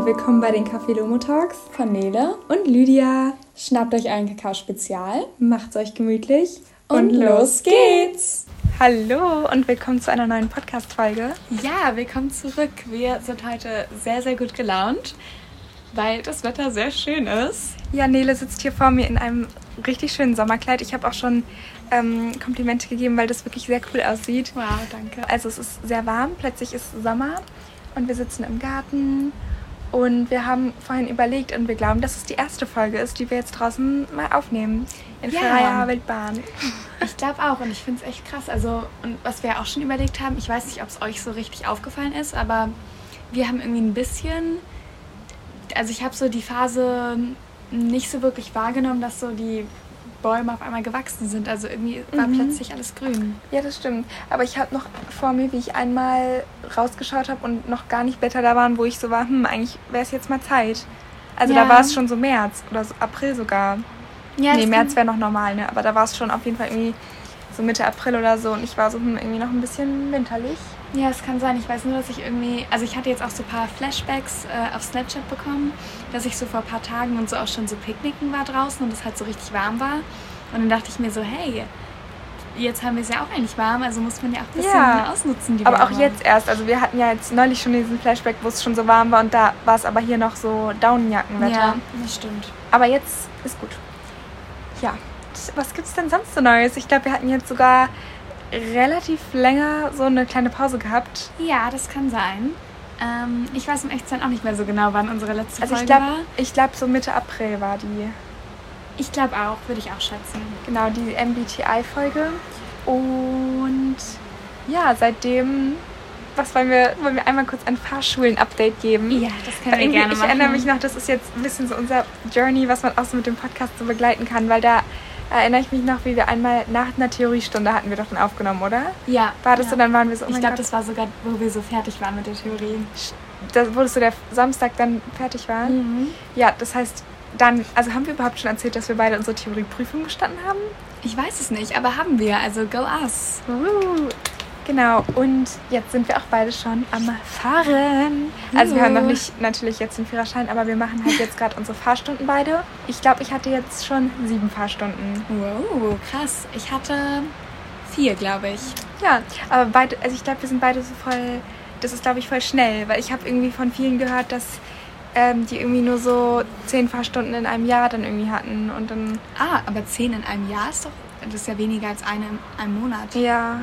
und willkommen bei den Café Lomo Talks von Nele und Lydia. Schnappt euch einen Kakao-Spezial, macht's euch gemütlich und, und los geht's! Hallo und willkommen zu einer neuen Podcast-Folge. Ja, willkommen zurück. Wir sind heute sehr, sehr gut gelaunt, weil das Wetter sehr schön ist. Ja, Nele sitzt hier vor mir in einem richtig schönen Sommerkleid. Ich habe auch schon ähm, Komplimente gegeben, weil das wirklich sehr cool aussieht. Wow, danke. Also es ist sehr warm, plötzlich ist Sommer und wir sitzen im Garten und wir haben vorhin überlegt und wir glauben, dass es die erste Folge ist, die wir jetzt draußen mal aufnehmen. In ja. freier Wildbahn. Ich glaube auch und ich finde es echt krass. Also, und was wir auch schon überlegt haben, ich weiß nicht, ob es euch so richtig aufgefallen ist, aber wir haben irgendwie ein bisschen. Also, ich habe so die Phase nicht so wirklich wahrgenommen, dass so die Bäume auf einmal gewachsen sind. Also irgendwie war mhm. plötzlich alles grün. Ja, das stimmt. Aber ich habe noch vor mir, wie ich einmal rausgeschaut habe und noch gar nicht Blätter da waren, wo ich so war, hm, eigentlich wäre es jetzt mal Zeit. Also ja. da war es schon so März oder so April sogar. Ja, nee, März wäre noch normal, ne? Aber da war es schon auf jeden Fall irgendwie so Mitte April oder so und ich war so hm, irgendwie noch ein bisschen winterlich. Ja, es kann sein. Ich weiß nur, dass ich irgendwie, also ich hatte jetzt auch so ein paar Flashbacks äh, auf Snapchat bekommen, dass ich so vor ein paar Tagen und so auch schon so picknicken war draußen und es halt so richtig warm war. Und dann dachte ich mir so, hey, jetzt haben wir es ja auch eigentlich warm, also muss man ja auch ein bisschen ja, ausnutzen. Die aber Wärme. auch jetzt erst. Also wir hatten ja jetzt neulich schon diesen Flashback, wo es schon so warm war und da war es aber hier noch so Daunenjackenwetter. Ja, das stimmt. Aber jetzt ist gut. Ja. Was gibt es denn sonst so Neues? Ich glaube, wir hatten jetzt sogar relativ länger so eine kleine Pause gehabt. Ja, das kann sein. Ähm, ich weiß im Echtsein auch nicht mehr so genau, wann unsere letzte also Folge ich glaub, war. Ich glaube, so Mitte April war die. Ich glaube auch, würde ich auch schätzen. Genau, die MBTI-Folge. Und ja, seitdem was wollen wir, wollen wir einmal kurz ein Fahrschulen-Update geben? Ja, das können wir gerne ich machen. Ich erinnere mich noch, das ist jetzt ein bisschen so unser Journey, was man auch so mit dem Podcast so begleiten kann, weil da erinnere ich mich noch, wie wir einmal nach einer Theoriestunde hatten wir doch dann aufgenommen, oder? Ja. War das ja. so, dann waren wir so, oh Ich glaube, das war sogar, wo wir so fertig waren mit der Theorie. Da wurdest du der Samstag dann fertig waren? Mhm. Ja, das heißt, dann, also haben wir überhaupt schon erzählt, dass wir beide unsere Theorieprüfung gestanden haben? Ich weiß es nicht, aber haben wir, also go us. Uh. Genau, und jetzt sind wir auch beide schon am Fahren. Also wir haben noch nicht natürlich jetzt den Führerschein, aber wir machen halt jetzt gerade unsere Fahrstunden beide. Ich glaube, ich hatte jetzt schon sieben Fahrstunden. Wow, krass. Ich hatte vier, glaube ich. Ja, aber beide, also ich glaube, wir sind beide so voll, das ist glaube ich voll schnell, weil ich habe irgendwie von vielen gehört, dass ähm, die irgendwie nur so zehn Fahrstunden in einem Jahr dann irgendwie hatten und dann... Ah, aber zehn in einem Jahr ist doch, das ist ja weniger als eine in einem Monat. Ja,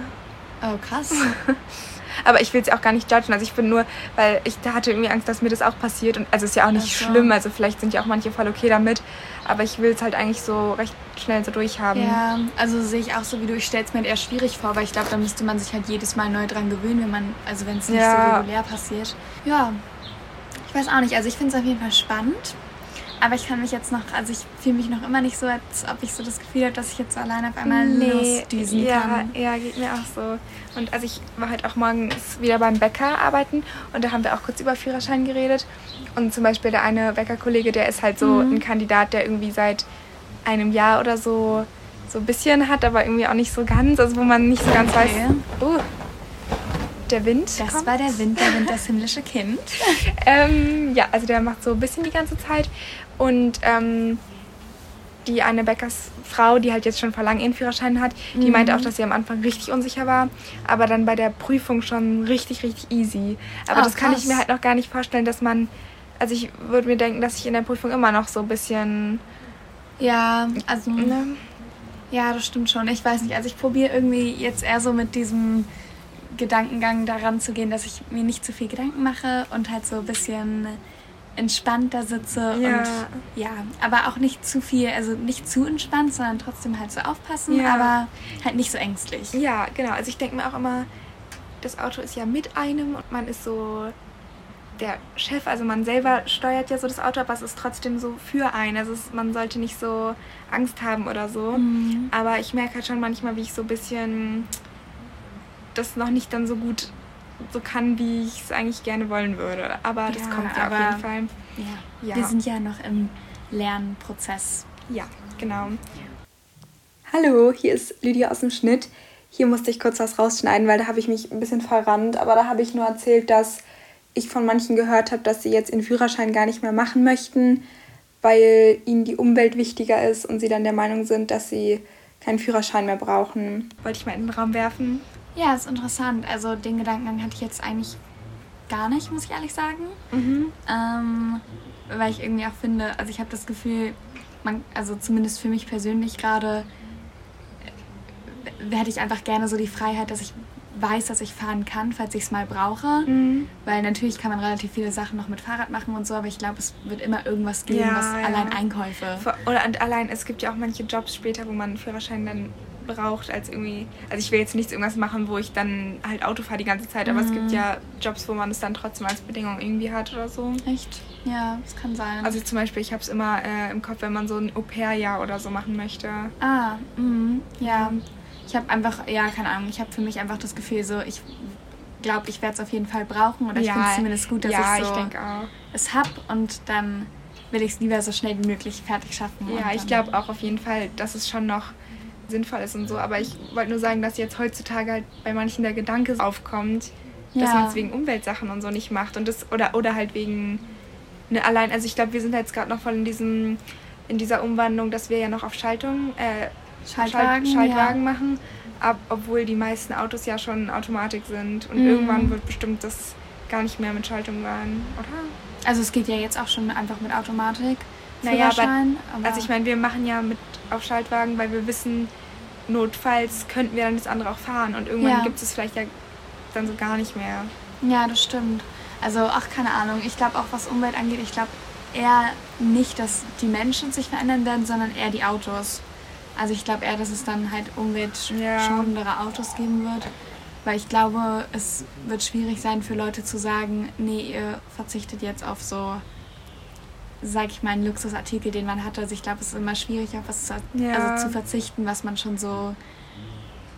Oh, krass. Aber ich will es auch gar nicht judgen. Also ich bin nur, weil ich da hatte irgendwie Angst, dass mir das auch passiert. Und also ist ja auch nicht so. schlimm. Also vielleicht sind ja auch manche voll okay damit. Aber ich will es halt eigentlich so recht schnell so durchhaben. Ja, also sehe ich auch so wie du. Ich stelle es mir eher schwierig vor, weil ich glaube, da müsste man sich halt jedes Mal neu dran gewöhnen, wenn man, also wenn es nicht ja. so regulär passiert. Ja, ich weiß auch nicht. Also ich finde es auf jeden Fall spannend. Aber ich kann mich jetzt noch, also ich fühle mich noch immer nicht so, als ob ich so das Gefühl habe, dass ich jetzt so alleine auf einmal nee, losdüsen ja, kann. Ja, geht mir auch so. Und also ich war halt auch morgens wieder beim Bäcker arbeiten und da haben wir auch kurz über Führerschein geredet. Und zum Beispiel der eine Bäckerkollege, der ist halt so mhm. ein Kandidat, der irgendwie seit einem Jahr oder so so ein bisschen hat, aber irgendwie auch nicht so ganz, also wo man nicht so ganz okay. weiß. Uh, der Wind. Das kommt. war der Wind, der Wind, das himmlische Kind. ähm, ja, also der macht so ein bisschen die ganze Zeit. Und ähm, die eine Bäckersfrau, die halt jetzt schon vor langem ihren Führerschein hat, die mhm. meinte auch, dass sie am Anfang richtig unsicher war, aber dann bei der Prüfung schon richtig, richtig easy. Aber oh, das kann krass. ich mir halt noch gar nicht vorstellen, dass man, also ich würde mir denken, dass ich in der Prüfung immer noch so ein bisschen... Ja, also... Ne? Ja, das stimmt schon. Ich weiß nicht, also ich probiere irgendwie jetzt eher so mit diesem Gedankengang daran zu gehen, dass ich mir nicht zu viel Gedanken mache und halt so ein bisschen entspannter sitze ja. und ja, aber auch nicht zu viel, also nicht zu entspannt, sondern trotzdem halt so aufpassen, ja. aber halt nicht so ängstlich. Ja, genau. Also ich denke mir auch immer, das Auto ist ja mit einem und man ist so der Chef, also man selber steuert ja so das Auto, aber es ist trotzdem so für einen. Also es, man sollte nicht so Angst haben oder so. Mhm. Aber ich merke halt schon manchmal, wie ich so ein bisschen das noch nicht dann so gut so kann, wie ich es eigentlich gerne wollen würde. Aber das ja, kommt ja auf jeden Fall. Ja. ja. Wir sind ja noch im Lernprozess. Ja, genau. Hallo, hier ist Lydia aus dem Schnitt. Hier musste ich kurz was rausschneiden, weil da habe ich mich ein bisschen verrannt. Aber da habe ich nur erzählt, dass ich von manchen gehört habe, dass sie jetzt ihren Führerschein gar nicht mehr machen möchten, weil ihnen die Umwelt wichtiger ist und sie dann der Meinung sind, dass sie keinen Führerschein mehr brauchen. Wollte ich mal in den Raum werfen. Ja, ist interessant. Also den Gedankengang hatte ich jetzt eigentlich gar nicht, muss ich ehrlich sagen. Mhm. Ähm, weil ich irgendwie auch finde, also ich habe das Gefühl, man, also zumindest für mich persönlich gerade, äh, hätte ich einfach gerne so die Freiheit, dass ich weiß, dass ich fahren kann, falls ich es mal brauche. Mhm. Weil natürlich kann man relativ viele Sachen noch mit Fahrrad machen und so, aber ich glaube, es wird immer irgendwas geben, ja, was ja. allein Einkäufe. Oder und allein, es gibt ja auch manche Jobs später, wo man einen Führerschein dann braucht, als irgendwie. Also ich will jetzt nichts irgendwas machen, wo ich dann halt Auto fahre die ganze Zeit, aber mhm. es gibt mhm. ja Jobs, wo man es dann trotzdem als Bedingung irgendwie hat oder so. Echt? Ja, das kann sein. Also zum Beispiel, ich habe es immer äh, im Kopf, wenn man so ein Au-pair-Jahr oder so machen möchte. Ah, mh, ja. Ich habe einfach, ja, keine Ahnung, ich habe für mich einfach das Gefühl, so, ich glaube, ich werde es auf jeden Fall brauchen oder ich finde es zumindest gut, dass ja, ich so ich es habe und dann will ich es lieber so schnell wie möglich fertig schaffen. Ja, ich glaube auch auf jeden Fall, dass es schon noch sinnvoll ist und so, aber ich wollte nur sagen, dass jetzt heutzutage halt bei manchen der Gedanke aufkommt, dass ja. man es wegen Umweltsachen und so nicht macht und das oder oder halt wegen ne, allein, also ich glaube, wir sind jetzt gerade noch voll in diesem in dieser Umwandlung, dass wir ja noch auf Schaltung äh, Schaltwagen, Schaltwagen ja. machen, ab, obwohl die meisten Autos ja schon Automatik sind. Und mhm. irgendwann wird bestimmt das gar nicht mehr mit Schaltung sein, oder? Also es geht ja jetzt auch schon einfach mit Automatik. Naja, aber, aber also ich meine, wir machen ja mit auf Schaltwagen, weil wir wissen, notfalls könnten wir dann das andere auch fahren. Und irgendwann ja. gibt es vielleicht ja dann so gar nicht mehr. Ja, das stimmt. Also, ach, keine Ahnung. Ich glaube auch, was Umwelt angeht, ich glaube eher nicht, dass die Menschen sich verändern werden, sondern eher die Autos. Also ich glaube eher, dass es dann halt umweltschonendere ja. Autos geben wird. Weil ich glaube, es wird schwierig sein für Leute zu sagen, nee, ihr verzichtet jetzt auf so, sag ich mal, einen Luxusartikel, den man hatte. Also ich glaube, es ist immer schwierig, auf was zu, ja. also zu verzichten, was man schon so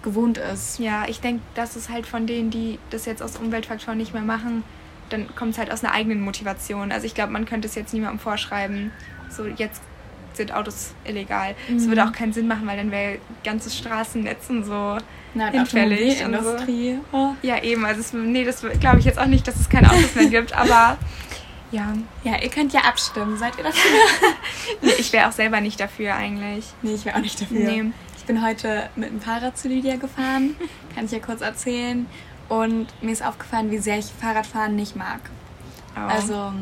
gewohnt ist. Ja, ich denke, das ist halt von denen, die das jetzt aus Umweltfaktoren nicht mehr machen, dann kommt es halt aus einer eigenen Motivation. Also ich glaube, man könnte es jetzt niemandem vorschreiben, so jetzt sind Autos illegal. Es mhm. würde auch keinen Sinn machen, weil dann wäre ganzes Straßennetz und so Na, hinfällig. Industrie. So. Oh. Ja, eben. Also, es, nee, das glaube ich jetzt auch nicht, dass es keine Autos mehr gibt, aber ja. Ja, ihr könnt ja abstimmen. Seid ihr dafür? nee, ich wäre auch selber nicht dafür eigentlich. Nee, ich wäre auch nicht dafür. Nee. Ich bin heute mit dem Fahrrad zu Lydia gefahren. Kann ich ja kurz erzählen. Und mir ist aufgefallen, wie sehr ich Fahrradfahren nicht mag. Oh. Also.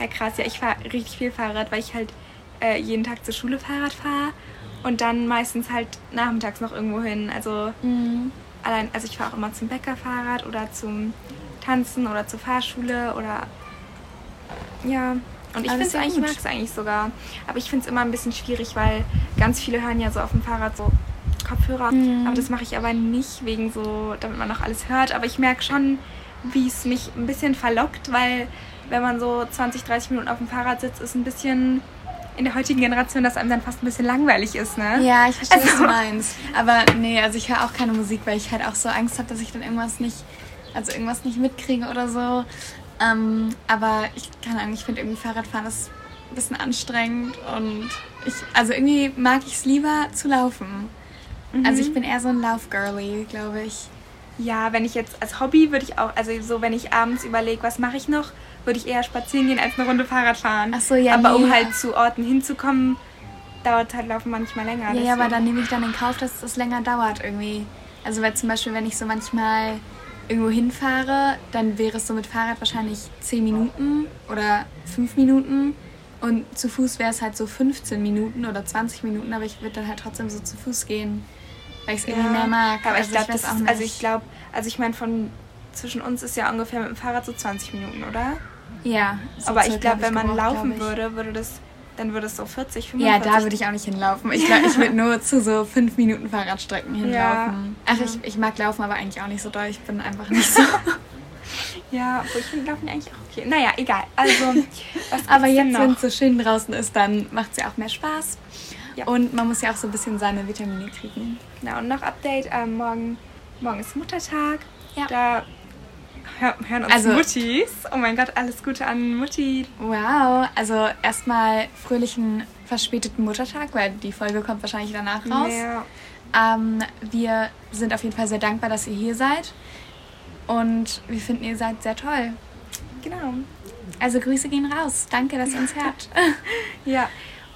Ja, krass. Ja, ich fahre richtig viel Fahrrad, weil ich halt äh, jeden Tag zur Schule Fahrrad fahre und dann meistens halt nachmittags noch irgendwo hin. Also mhm. allein, also ich fahre auch immer zum Bäcker Fahrrad oder zum Tanzen oder zur Fahrschule oder ja. Und ich finde es eigentlich, mag es eigentlich sogar. Aber ich finde es immer ein bisschen schwierig, weil ganz viele hören ja so auf dem Fahrrad so Kopfhörer. Mhm. Aber das mache ich aber nicht wegen so, damit man noch alles hört. Aber ich merke schon, wie es mich ein bisschen verlockt, weil wenn man so 20, 30 Minuten auf dem Fahrrad sitzt, ist ein bisschen in der heutigen Generation, dass einem dann fast ein bisschen langweilig ist, ne? Ja, ich verstehe, also. was du meinst. Aber nee, also ich höre auch keine Musik, weil ich halt auch so Angst habe, dass ich dann irgendwas nicht, also irgendwas nicht mitkriege oder so. Ähm, aber ich kann eigentlich, ich finde irgendwie Fahrradfahren ist ein bisschen anstrengend und ich, also irgendwie mag ich es lieber zu laufen. Mhm. Also ich bin eher so ein Laufgirly, glaube ich. Ja, wenn ich jetzt als Hobby würde ich auch, also so wenn ich abends überlege, was mache ich noch, würde ich eher spazieren gehen als eine Runde Fahrrad fahren. Ach so, ja. Aber nee, um halt zu Orten hinzukommen, dauert halt Laufen manchmal länger. Ja, ja, aber dann nehme ich dann in Kauf, dass es länger dauert irgendwie. Also weil zum Beispiel, wenn ich so manchmal irgendwo hinfahre, dann wäre es so mit Fahrrad wahrscheinlich 10 Minuten oder 5 Minuten. Und zu Fuß wäre es halt so 15 Minuten oder 20 Minuten, aber ich würde dann halt trotzdem so zu Fuß gehen, weil ich es irgendwie mehr mag. Aber also ich glaube. Also ich glaube, also ich meine, von zwischen uns ist ja ungefähr mit dem Fahrrad so 20 Minuten, oder? Ja. So aber ich glaube, wenn man laufen würde, würde das, dann würde es so 40, 45. Ja, da würde ich auch nicht hinlaufen. Ich glaube, ich würde nur zu so 5 Minuten Fahrradstrecken hinlaufen. Ja. Ach, ich, ich mag laufen, aber eigentlich auch nicht so doll. Ich bin einfach nicht so. ja, obwohl ich finde Laufen eigentlich auch okay. Naja, egal. Also, was Aber jetzt, wenn es so schön draußen ist, dann macht es ja auch mehr Spaß. Ja. Und man muss ja auch so ein bisschen seine Vitamine kriegen. Genau, und noch Update. Ähm, morgen, morgen ist Muttertag. Ja. Da hören uns also, Muttis. Oh mein Gott, alles Gute an Mutti. Wow, also erstmal fröhlichen verspäteten Muttertag, weil die Folge kommt wahrscheinlich danach raus. Ja. Ähm, wir sind auf jeden Fall sehr dankbar, dass ihr hier seid. Und wir finden, ihr seid sehr toll. Genau. Also Grüße gehen raus. Danke, dass ihr uns hört. ja,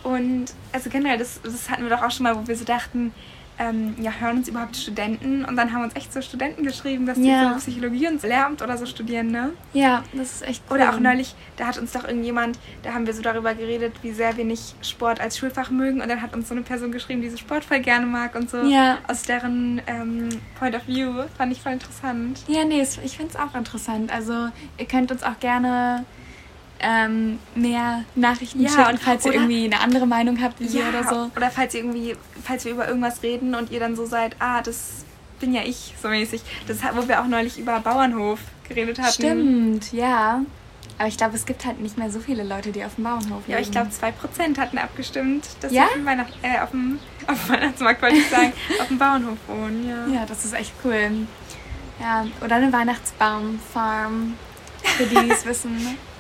und also generell, das, das hatten wir doch auch schon mal, wo wir so dachten, ähm, ja, hören uns überhaupt Studenten? Und dann haben uns echt so Studenten geschrieben, dass ja. die so Psychologie und Lehramt oder so studieren, ne? Ja, das ist echt cool. Oder auch neulich, da hat uns doch irgendjemand, da haben wir so darüber geredet, wie sehr wir nicht Sport als Schulfach mögen. Und dann hat uns so eine Person geschrieben, die so Sport voll gerne mag und so. Ja. Aus deren ähm, Point of View. Fand ich voll interessant. Ja, nee, ich finde es auch interessant. Also ihr könnt uns auch gerne ähm, mehr Nachrichten ja, schicken, falls ihr irgendwie eine andere Meinung habt wie ja, wir oder so. Oder falls ihr irgendwie, falls wir über irgendwas reden und ihr dann so seid, ah, das bin ja ich, so mäßig. Das wo wir auch neulich über Bauernhof geredet hatten. Stimmt, ja. Aber ich glaube, es gibt halt nicht mehr so viele Leute, die auf dem Bauernhof leben. Ja, ich glaube, 2% hatten abgestimmt, dass ja? sie auf dem, Weihnacht äh, auf, dem, auf dem Weihnachtsmarkt, wollte ich sagen, auf dem Bauernhof wohnen. Ja. ja, das ist echt cool. Ja, oder eine Weihnachtsbaumfarm, für die es wissen.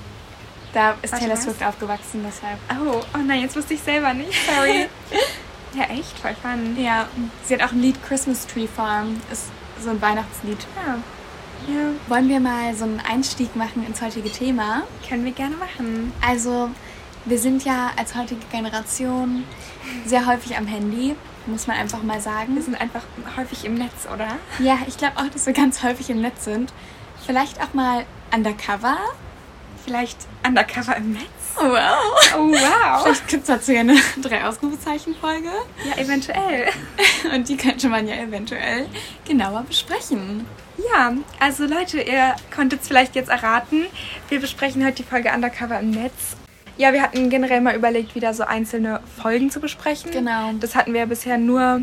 Da ist Taylor Swift aufgewachsen, deshalb. Oh, oh nein, jetzt wusste ich selber nicht. Sorry. ja, echt, voll fun. Ja, sie hat auch ein Lied Christmas Tree Farm. Ist so ein Weihnachtslied. Ja. ja. Wollen wir mal so einen Einstieg machen ins heutige Thema? Können wir gerne machen. Also, wir sind ja als heutige Generation sehr häufig am Handy, muss man einfach mal sagen. Wir sind einfach häufig im Netz, oder? Ja, ich glaube auch, dass wir ganz häufig im Netz sind. Vielleicht auch mal undercover Vielleicht undercover im Netz? Oh, wow. Oh, wow. Vielleicht gibt es dazu ja eine Drei-Ausrufezeichen-Folge. Ja, eventuell. Und die könnte man ja eventuell genauer besprechen. Ja, also Leute, ihr konntet es vielleicht jetzt erraten. Wir besprechen heute die Folge Undercover im Netz. Ja, wir hatten generell mal überlegt, wieder so einzelne Folgen zu besprechen. Genau. Das hatten wir ja bisher nur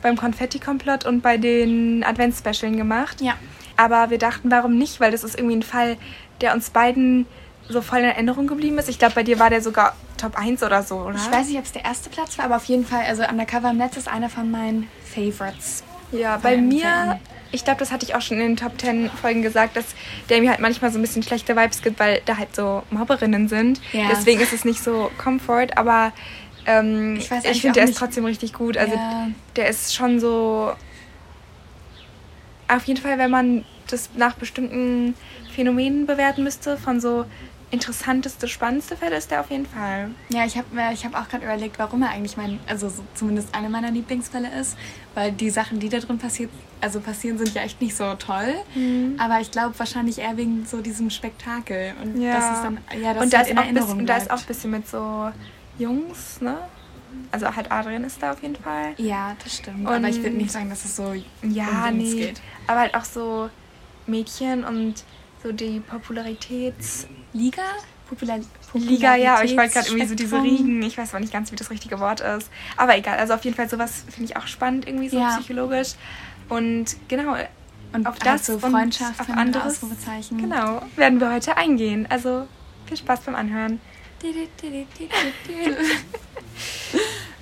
beim Konfetti-Komplott und bei den Advents-Specialen gemacht. Ja. Aber wir dachten, warum nicht? Weil das ist irgendwie ein Fall, der uns beiden so voll in Erinnerung geblieben ist. Ich glaube, bei dir war der sogar Top 1 oder so, oder? Ich weiß nicht, ob es der erste Platz war, aber auf jeden Fall, also Undercover im Netz ist einer von meinen Favorites. Ja, bei mir, Fan. ich glaube, das hatte ich auch schon in den Top 10 Folgen gesagt, dass der mir halt manchmal so ein bisschen schlechte Vibes gibt, weil da halt so Mobberinnen sind. Ja. Deswegen ist es nicht so Comfort, aber ähm, ich, ich finde, der ist trotzdem richtig gut. Also ja. der ist schon so. Auf jeden Fall, wenn man das nach bestimmten Phänomenen bewerten müsste, von so interessanteste, spannendste Fälle ist der auf jeden Fall. Ja, ich habe ich hab auch gerade überlegt, warum er eigentlich mein, also so zumindest einer meiner Lieblingsfälle ist, weil die Sachen, die da drin passiert, also passieren, sind ja echt nicht so toll. Mhm. Aber ich glaube wahrscheinlich eher wegen so diesem Spektakel und ja. das ist dann ja das und da halt ist in Erinnerung bisschen, und da ist auch ein bisschen mit so Jungs, ne? Also halt Adrian ist da auf jeden Fall. Ja, das stimmt. Und aber ich würde nicht sagen, dass es so ja, um nee. geht. Aber halt auch so Mädchen und so die Popularitätsliga? Popular Liga, ja, aber ich wollte gerade irgendwie so diese Riegen, ich weiß aber nicht ganz, wie das richtige Wort ist. Aber egal, also auf jeden Fall sowas finde ich auch spannend, irgendwie so ja. psychologisch. Und genau, und auf das so Freundschaft und auf andere Ausrufezeichen. Genau, werden wir heute eingehen. Also viel Spaß beim Anhören.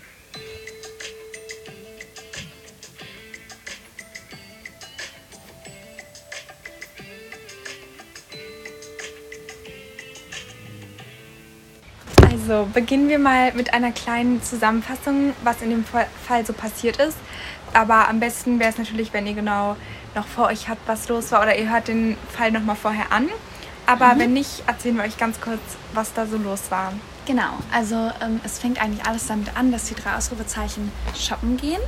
Also beginnen wir mal mit einer kleinen Zusammenfassung, was in dem Fall so passiert ist. Aber am besten wäre es natürlich, wenn ihr genau noch vor euch habt, was los war oder ihr hört den Fall nochmal vorher an. Aber mhm. wenn nicht, erzählen wir euch ganz kurz, was da so los war. Genau, also ähm, es fängt eigentlich alles damit an, dass die drei Ausrufezeichen shoppen gehen.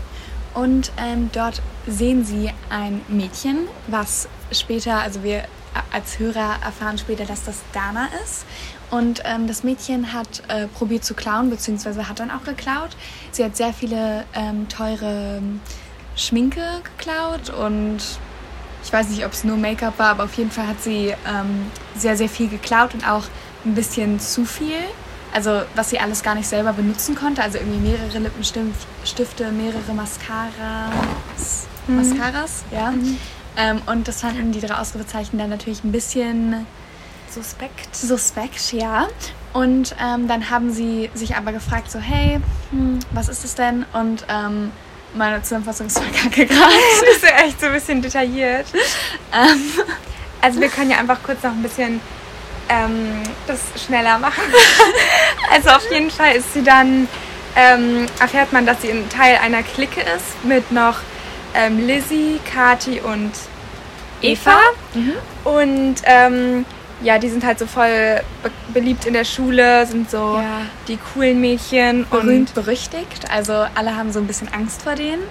Und ähm, dort sehen sie ein Mädchen, was später, also wir als Hörer erfahren später, dass das Dana ist. Und ähm, das Mädchen hat äh, probiert zu klauen, beziehungsweise hat dann auch geklaut. Sie hat sehr viele ähm, teure Schminke geklaut und ich weiß nicht, ob es nur Make-up war, aber auf jeden Fall hat sie ähm, sehr, sehr viel geklaut und auch ein bisschen zu viel. Also was sie alles gar nicht selber benutzen konnte. Also irgendwie mehrere Lippenstifte, mehrere Mascaras. Mhm. Mascaras, ja. Mhm. Ähm, und das fanden die drei Ausrufezeichen dann natürlich ein bisschen Suspekt. Suspekt, ja. Und ähm, dann haben sie sich aber gefragt, so, hey, hm, was ist das denn? Und ähm, meine Zusammenfassung ist voll kacke gerade. das ist ja echt so ein bisschen detailliert. Ähm, also wir können ja einfach kurz noch ein bisschen ähm, das schneller machen. also auf jeden Fall ist sie dann, ähm, erfährt man, dass sie ein Teil einer Clique ist mit noch ähm, Lizzie, Kati und Eva. Mhm. Und ja, die sind halt so voll be beliebt in der Schule, sind so ja. die coolen Mädchen. Berühmt, berüchtigt. Also alle haben so ein bisschen Angst vor denen,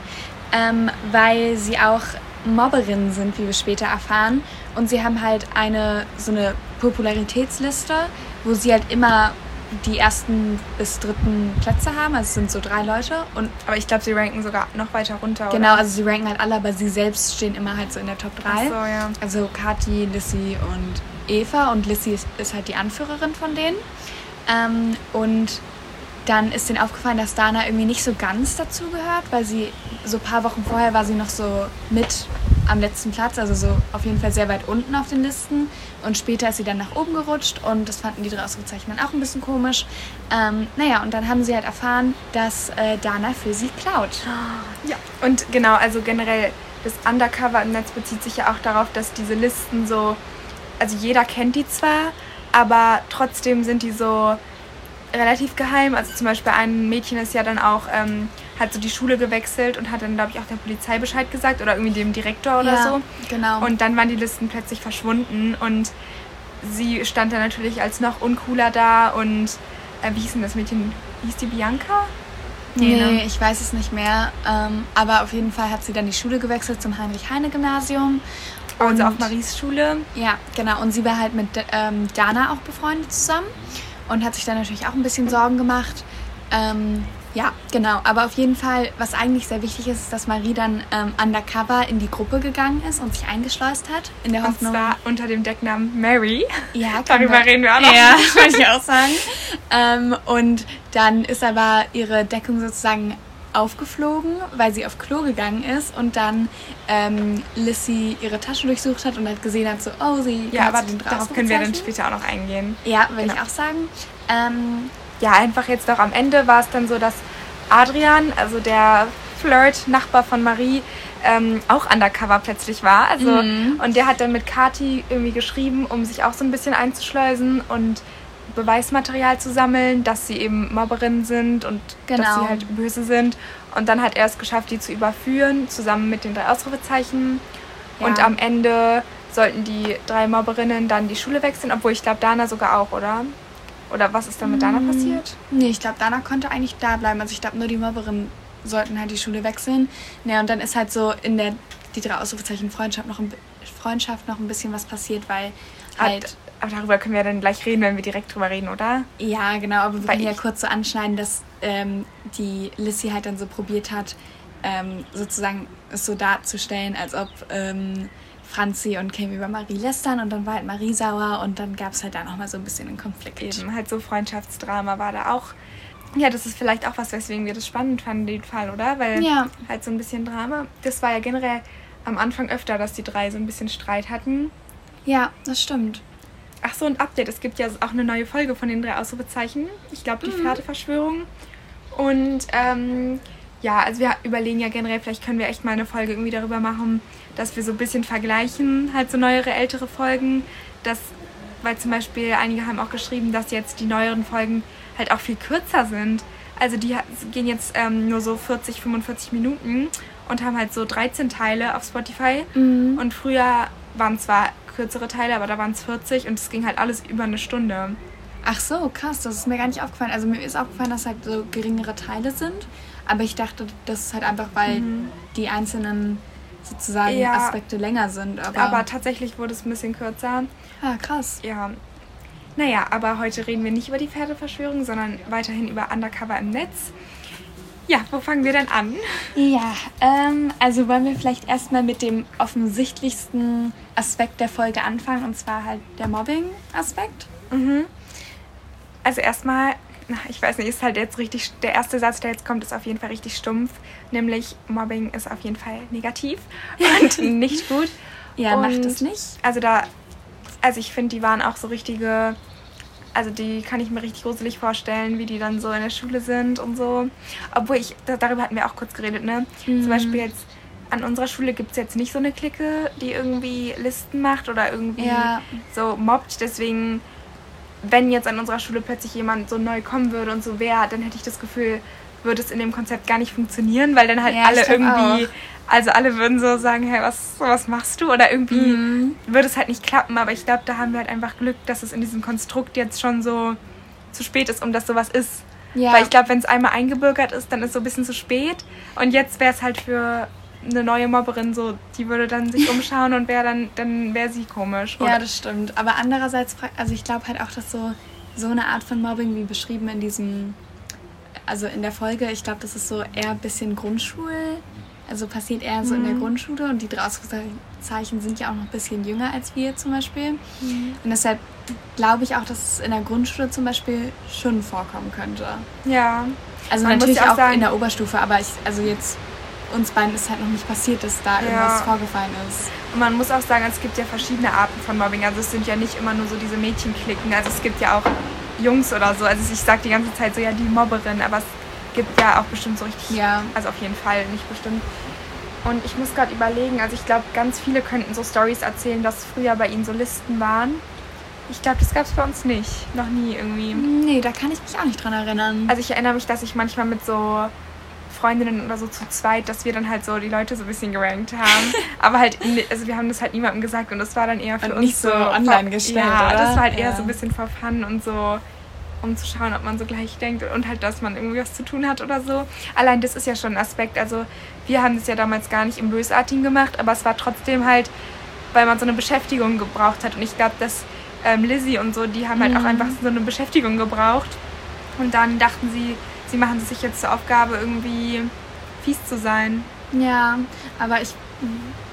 ähm, weil sie auch Mobberinnen sind, wie wir später erfahren. Und sie haben halt eine so eine Popularitätsliste, wo sie halt immer die ersten bis dritten Plätze haben. Also es sind so drei Leute. Und aber ich glaube, sie ranken sogar noch weiter runter. Genau, oder? also sie ranken halt alle, aber sie selbst stehen immer halt so in der Top 3. Ach so, ja. Also Kati, Lissy und Eva und Lissy ist, ist halt die Anführerin von denen. Ähm, und dann ist denen aufgefallen, dass Dana irgendwie nicht so ganz dazu gehört, weil sie so ein paar Wochen vorher war sie noch so mit am letzten Platz, also so auf jeden Fall sehr weit unten auf den Listen. Und später ist sie dann nach oben gerutscht und das fanden die drei Ausrufezeichen dann auch ein bisschen komisch. Ähm, naja, und dann haben sie halt erfahren, dass äh, Dana für sie klaut. Ja, und genau, also generell das Undercover im Netz bezieht sich ja auch darauf, dass diese Listen so also jeder kennt die zwar, aber trotzdem sind die so relativ geheim. Also zum Beispiel ein Mädchen ist ja dann auch, ähm, hat so die Schule gewechselt und hat dann, glaube ich, auch der Polizei Bescheid gesagt oder irgendwie dem Direktor oder ja, so. genau. Und dann waren die Listen plötzlich verschwunden und sie stand dann natürlich als noch uncooler da und äh, wie hieß denn das Mädchen? Hieß die Bianca? Nee, nee ne? ich weiß es nicht mehr. Ähm, aber auf jeden Fall hat sie dann die Schule gewechselt zum Heinrich-Heine-Gymnasium und auf Maries Schule. Ja, genau. Und sie war halt mit ähm, Dana auch befreundet zusammen und hat sich dann natürlich auch ein bisschen Sorgen gemacht. Ähm, ja, genau. Aber auf jeden Fall, was eigentlich sehr wichtig ist, ist, dass Marie dann ähm, undercover in die Gruppe gegangen ist und sich eingeschleust hat. In der Hoffnung. Und zwar unter dem Decknamen Mary. Ja, darüber reden wir auch noch. Ja, wollte ich auch sagen. ähm, und dann ist aber ihre Deckung sozusagen aufgeflogen, weil sie auf Klo gegangen ist und dann ähm, Lissy ihre Tasche durchsucht hat und halt gesehen hat, so, oh, sie. Ja, aber darauf können wir dann später auch noch eingehen. Ja, würde genau. ich auch sagen. Ähm, ja, einfach jetzt doch am Ende war es dann so, dass Adrian, also der Flirt-Nachbar von Marie, ähm, auch undercover plötzlich war. Also, mhm. Und der hat dann mit Kati irgendwie geschrieben, um sich auch so ein bisschen einzuschleusen und Beweismaterial zu sammeln, dass sie eben Mobberinnen sind und genau. dass sie genau. halt böse sind. Und dann hat er es geschafft, die zu überführen, zusammen mit den drei Ausrufezeichen. Ja. Und am Ende sollten die drei Mobberinnen dann die Schule wechseln, obwohl ich glaube, Dana sogar auch, oder? Oder was ist dann mit Dana hm. passiert? Nee, ich glaube, Dana konnte eigentlich da bleiben. Also ich glaube, nur die Mobberinnen sollten halt die Schule wechseln. Ja, und dann ist halt so in der die drei Ausrufezeichen Freundschaft noch ein, Freundschaft noch ein bisschen was passiert, weil halt. Hat, aber darüber können wir dann gleich reden, wenn wir direkt drüber reden, oder? Ja, genau. Aber wir können ja kurz so anschneiden, dass ähm, die Lissy halt dann so probiert hat, ähm, sozusagen es so darzustellen, als ob ähm, Franzi und Kim über Marie lästern und dann war halt Marie sauer und dann gab es halt da nochmal so ein bisschen einen Konflikt. Eben, halt so Freundschaftsdrama war da auch. Ja, das ist vielleicht auch was, weswegen wir das spannend fanden, den Fall, oder? Weil ja. halt so ein bisschen Drama. Das war ja generell am Anfang öfter, dass die drei so ein bisschen Streit hatten. Ja, das stimmt. Ach so, ein Update. Es gibt ja auch eine neue Folge von den drei Ausrufezeichen. Ich glaube, die mhm. Pferdeverschwörung. Und ähm, ja, also wir überlegen ja generell, vielleicht können wir echt mal eine Folge irgendwie darüber machen, dass wir so ein bisschen vergleichen, halt so neuere, ältere Folgen. Das, weil zum Beispiel einige haben auch geschrieben, dass jetzt die neueren Folgen halt auch viel kürzer sind. Also die gehen jetzt ähm, nur so 40, 45 Minuten und haben halt so 13 Teile auf Spotify. Mhm. Und früher waren zwar kürzere Teile, aber da waren es 40 und es ging halt alles über eine Stunde. Ach so, krass, das ist mir gar nicht aufgefallen. Also mir ist aufgefallen, dass halt so geringere Teile sind, aber ich dachte, das ist halt einfach, weil mhm. die einzelnen sozusagen ja, Aspekte länger sind. Aber, aber tatsächlich wurde es ein bisschen kürzer. Ah, krass. Ja. Naja, aber heute reden wir nicht über die Pferdeverschwörung, sondern weiterhin über Undercover im Netz. Ja, wo fangen wir denn an? Ja, ähm, also wollen wir vielleicht erstmal mit dem offensichtlichsten Aspekt der Folge anfangen, und zwar halt der Mobbing-Aspekt. Mhm. Also erstmal, ich weiß nicht, ist halt jetzt richtig, der erste Satz, der jetzt kommt, ist auf jeden Fall richtig stumpf, nämlich Mobbing ist auf jeden Fall negativ und nicht gut. Ja, und macht es nicht. Also da, also ich finde, die waren auch so richtige also die kann ich mir richtig gruselig vorstellen, wie die dann so in der Schule sind und so. Obwohl ich, darüber hatten wir auch kurz geredet, ne? Mhm. Zum Beispiel jetzt an unserer Schule gibt es jetzt nicht so eine Clique, die irgendwie Listen macht oder irgendwie ja. so mobbt. Deswegen, wenn jetzt an unserer Schule plötzlich jemand so neu kommen würde und so wäre, dann hätte ich das Gefühl, würde es in dem Konzept gar nicht funktionieren, weil dann halt ja, alle irgendwie, auch. also alle würden so sagen, hey, was, was machst du? Oder irgendwie mhm. würde es halt nicht klappen. Aber ich glaube, da haben wir halt einfach Glück, dass es in diesem Konstrukt jetzt schon so zu spät ist, um dass sowas ist. Ja. Weil ich glaube, wenn es einmal eingebürgert ist, dann ist es so ein bisschen zu spät. Und jetzt wäre es halt für eine neue Mobberin so, die würde dann sich umschauen und wäre dann, dann wäre sie komisch. Oder? Ja, das stimmt. Aber andererseits, also ich glaube halt auch, dass so, so eine Art von Mobbing wie beschrieben in diesem, also in der Folge, ich glaube, das ist so eher ein bisschen Grundschul, also passiert eher so mhm. in der mhm. Grundschule und die drei Ausrufezeichen sind ja auch noch ein bisschen jünger als wir zum Beispiel. Mhm. Und deshalb glaube ich auch, dass es in der Grundschule zum Beispiel schon vorkommen könnte. Ja. Also Man natürlich auch, auch in der Oberstufe, aber ich, also jetzt uns beiden ist halt noch nicht passiert, dass da ja. irgendwas vorgefallen ist. Und man muss auch sagen, es gibt ja verschiedene Arten von Mobbing. Also es sind ja nicht immer nur so diese Mädchenklicken. Also es gibt ja auch Jungs oder so. Also ich sage die ganze Zeit so, ja, die Mobberin. Aber es gibt ja auch bestimmt so richtig. Ja. Also auf jeden Fall, nicht bestimmt. Und ich muss gerade überlegen, also ich glaube, ganz viele könnten so Stories erzählen, dass früher bei ihnen so Listen waren. Ich glaube, das gab es bei uns nicht. Noch nie irgendwie. Nee, da kann ich mich auch nicht dran erinnern. Also ich erinnere mich, dass ich manchmal mit so Freundinnen oder so zu zweit, dass wir dann halt so die Leute so ein bisschen gerankt haben. Aber halt, also wir haben das halt niemandem gesagt und das war dann eher für und uns nicht so, online gestellt. Ja, oder? das war halt ja. eher so ein bisschen for fun und so um zu schauen, ob man so gleich denkt und halt, dass man irgendwie was zu tun hat oder so. Allein das ist ja schon ein Aspekt. Also wir haben das ja damals gar nicht im Bösartigen gemacht, aber es war trotzdem halt, weil man so eine Beschäftigung gebraucht hat. Und ich glaube, dass ähm, Lizzie und so, die haben halt mhm. auch einfach so eine Beschäftigung gebraucht. Und dann dachten sie, sie machen sich jetzt zur Aufgabe, irgendwie fies zu sein. Ja, aber ich.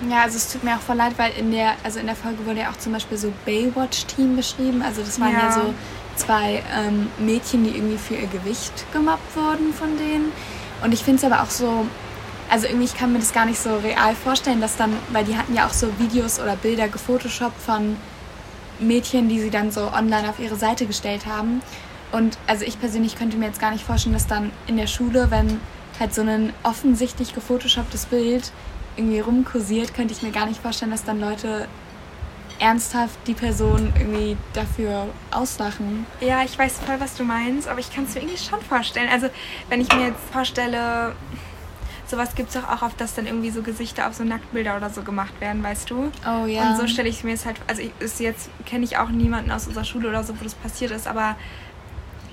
Ja, also es tut mir auch voll leid, weil in der, also in der Folge wurde ja auch zum Beispiel so Baywatch-Team beschrieben. Also das waren ja, ja so zwei ähm, Mädchen, die irgendwie für ihr Gewicht gemobbt wurden von denen. Und ich finde es aber auch so, also irgendwie, ich kann mir das gar nicht so real vorstellen, dass dann, weil die hatten ja auch so Videos oder Bilder gefotoshoppt von Mädchen, die sie dann so online auf ihre Seite gestellt haben. Und also ich persönlich könnte mir jetzt gar nicht vorstellen, dass dann in der Schule, wenn halt so ein offensichtlich gefotoshopptes Bild irgendwie rumkursiert, könnte ich mir gar nicht vorstellen, dass dann Leute ernsthaft die Person irgendwie dafür auslachen. Ja, ich weiß voll, was du meinst, aber ich kann es mir irgendwie schon vorstellen. Also wenn ich mir jetzt vorstelle, sowas gibt es doch auch oft, dass dann irgendwie so Gesichter auf so Nacktbilder oder so gemacht werden, weißt du? Oh ja. Und so stelle ich mir es halt, also ich, ist jetzt kenne ich auch niemanden aus unserer Schule oder so, wo das passiert ist, aber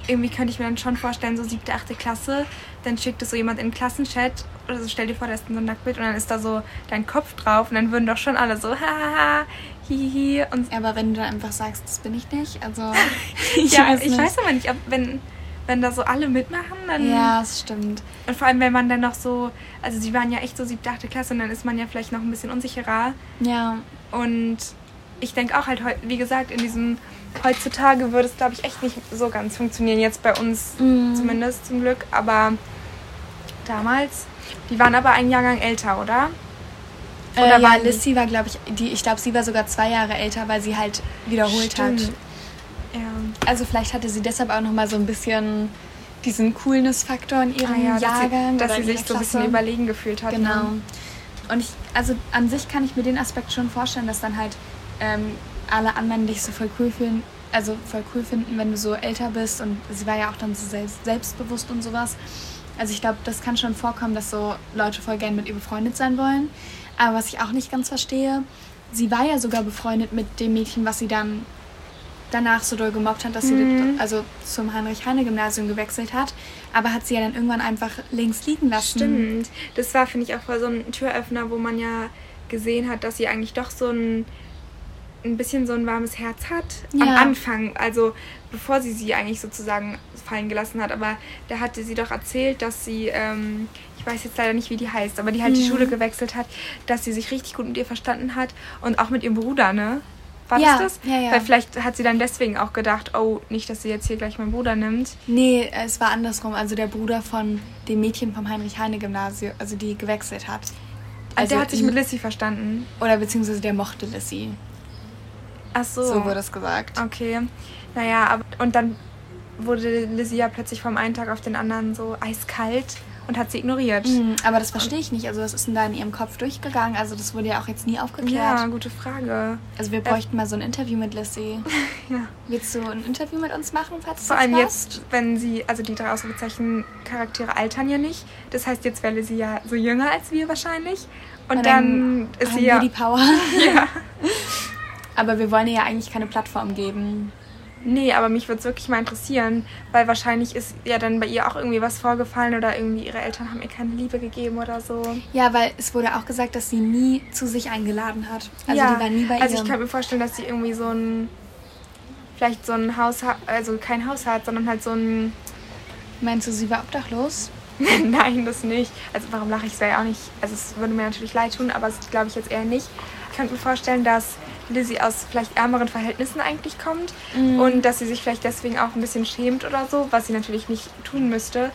irgendwie könnte ich mir dann schon vorstellen, so siebte, achte Klasse, dann schickt es so jemand in den Klassenchat oder so, stell dir vor, da ist so ein Nacktbild und dann ist da so dein Kopf drauf und dann würden doch schon alle so, hahaha, hihihi. Und aber wenn du dann einfach sagst, das bin ich nicht, also. ich ja, weiß ich weiß aber nicht, ob, wenn, wenn da so alle mitmachen, dann. Ja, das stimmt. Und vor allem, wenn man dann noch so, also sie waren ja echt so siebte, achte Klasse und dann ist man ja vielleicht noch ein bisschen unsicherer. Ja. Und ich denke auch halt, wie gesagt, in diesem heutzutage würde es, glaube ich, echt nicht so ganz funktionieren. Jetzt bei uns mm. zumindest zum Glück. Aber damals, die waren aber ein Jahrgang älter, oder? Oder äh, ja, Lissy war, glaube ich, die, ich glaube, sie war sogar zwei Jahre älter, weil sie halt wiederholt Stimmt. hat. Ja. Also vielleicht hatte sie deshalb auch noch mal so ein bisschen diesen Coolness-Faktor in ihrem ah, ja, Jahrgang. Dass sie, dass sie sich so ein bisschen überlegen gefühlt hat. Genau. Ne? Und ich, also an sich kann ich mir den Aspekt schon vorstellen, dass dann halt ähm, alle anderen dich so voll cool finden, also voll cool finden, wenn du so älter bist und sie war ja auch dann so selbst, selbstbewusst und sowas. Also ich glaube, das kann schon vorkommen, dass so Leute voll gern mit ihr befreundet sein wollen. Aber was ich auch nicht ganz verstehe, sie war ja sogar befreundet mit dem Mädchen, was sie dann danach so doll gemobbt hat, dass mhm. sie also zum Heinrich-Heine-Gymnasium gewechselt hat. Aber hat sie ja dann irgendwann einfach links liegen lassen. Stimmt. Das war, finde ich, auch voll so ein Türöffner, wo man ja gesehen hat, dass sie eigentlich doch so ein ein bisschen so ein warmes Herz hat ja. am Anfang, also bevor sie sie eigentlich sozusagen fallen gelassen hat. Aber da hatte sie doch erzählt, dass sie, ähm, ich weiß jetzt leider nicht, wie die heißt, aber die halt mhm. die Schule gewechselt hat, dass sie sich richtig gut mit ihr verstanden hat und auch mit ihrem Bruder, ne? War ja, das das? Ja, ja. Weil vielleicht hat sie dann deswegen auch gedacht, oh, nicht, dass sie jetzt hier gleich meinen Bruder nimmt. Nee, es war andersrum. Also der Bruder von dem Mädchen vom Heinrich-Heine-Gymnasium, also die gewechselt hat. Also der hat sich mit Lissy verstanden. Oder beziehungsweise der mochte Lissy. Ach so. So wurde es gesagt. Okay. Naja, aber und dann wurde Lizzie ja plötzlich vom einen Tag auf den anderen so eiskalt. und hat sie ignoriert. Mhm, aber das verstehe ich nicht. Also was ist denn da in ihrem Kopf durchgegangen? Also das wurde ja auch jetzt nie aufgeklärt. Ja, gute Frage. Also wir Äh, bräuchten mal so ein Interview mit Lissy. Ja. Willst du ein Interview mit uns machen, falls Vor das allem passt? jetzt, wenn sie, also die drei Ausrufezeichen Charaktere altern ja nicht. Das heißt, jetzt wäre sie ja so jünger als wir wahrscheinlich. Und, Und dann, ist haben sie ja. wir die Power. ja. Aber wir wollen ihr ja eigentlich keine Plattform geben. Nee, aber mich würde es wirklich mal interessieren, weil wahrscheinlich ist ja dann bei ihr auch irgendwie was vorgefallen oder irgendwie ihre Eltern haben ihr keine Liebe gegeben oder so. Ja, weil es wurde auch gesagt, dass sie nie zu sich eingeladen hat. Also ja, die war nie bei also ihr. ich kann mir vorstellen, dass sie irgendwie so ein, vielleicht so ein Haus hat, also kein Haus hat, sondern halt so ein, Meinst du, sie war obdachlos? nein, das nicht. Also warum lache ich? Es ja auch nicht, also es würde mir natürlich leid tun, aber das glaube ich jetzt eher nicht. Ich könnte mir vorstellen, dass Lizzie aus vielleicht ärmeren Verhältnissen eigentlich kommt Mhm. und dass sie sich vielleicht deswegen auch ein bisschen schämt oder so, was sie natürlich nicht tun müsste.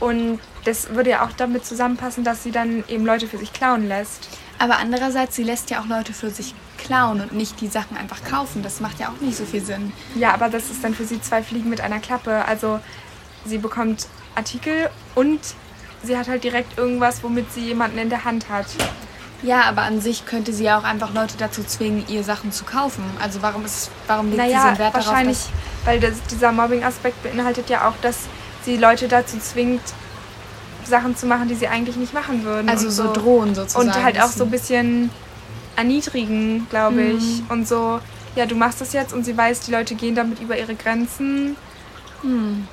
Und das würde ja auch damit zusammenpassen, dass sie dann eben Leute für sich klauen lässt. Aber andererseits, sie lässt ja auch Leute für sich klauen und nicht die Sachen einfach kaufen. Das macht ja auch nicht so viel Sinn. Ja, aber das ist dann für sie zwei Fliegen mit einer Klappe. Also sie bekommt Artikel und sie hat halt direkt irgendwas, womit sie jemanden in der Hand hat. Ja, aber an sich könnte sie ja auch einfach Leute dazu zwingen, ihr Sachen zu kaufen. Also warum ist warum legt sie so Naja, einen Wert darauf, wahrscheinlich, weil das, dieser Mobbing-Aspekt beinhaltet ja auch, dass sie Leute dazu zwingt, Sachen zu machen, die sie eigentlich nicht machen würden. also und so drohen sozusagen. Und halt auch so ein bisschen erniedrigen, glaube ich. Mhm. Und so, ja, du machst das jetzt und sie weiß, die Leute gehen damit über ihre Grenzen. Hm.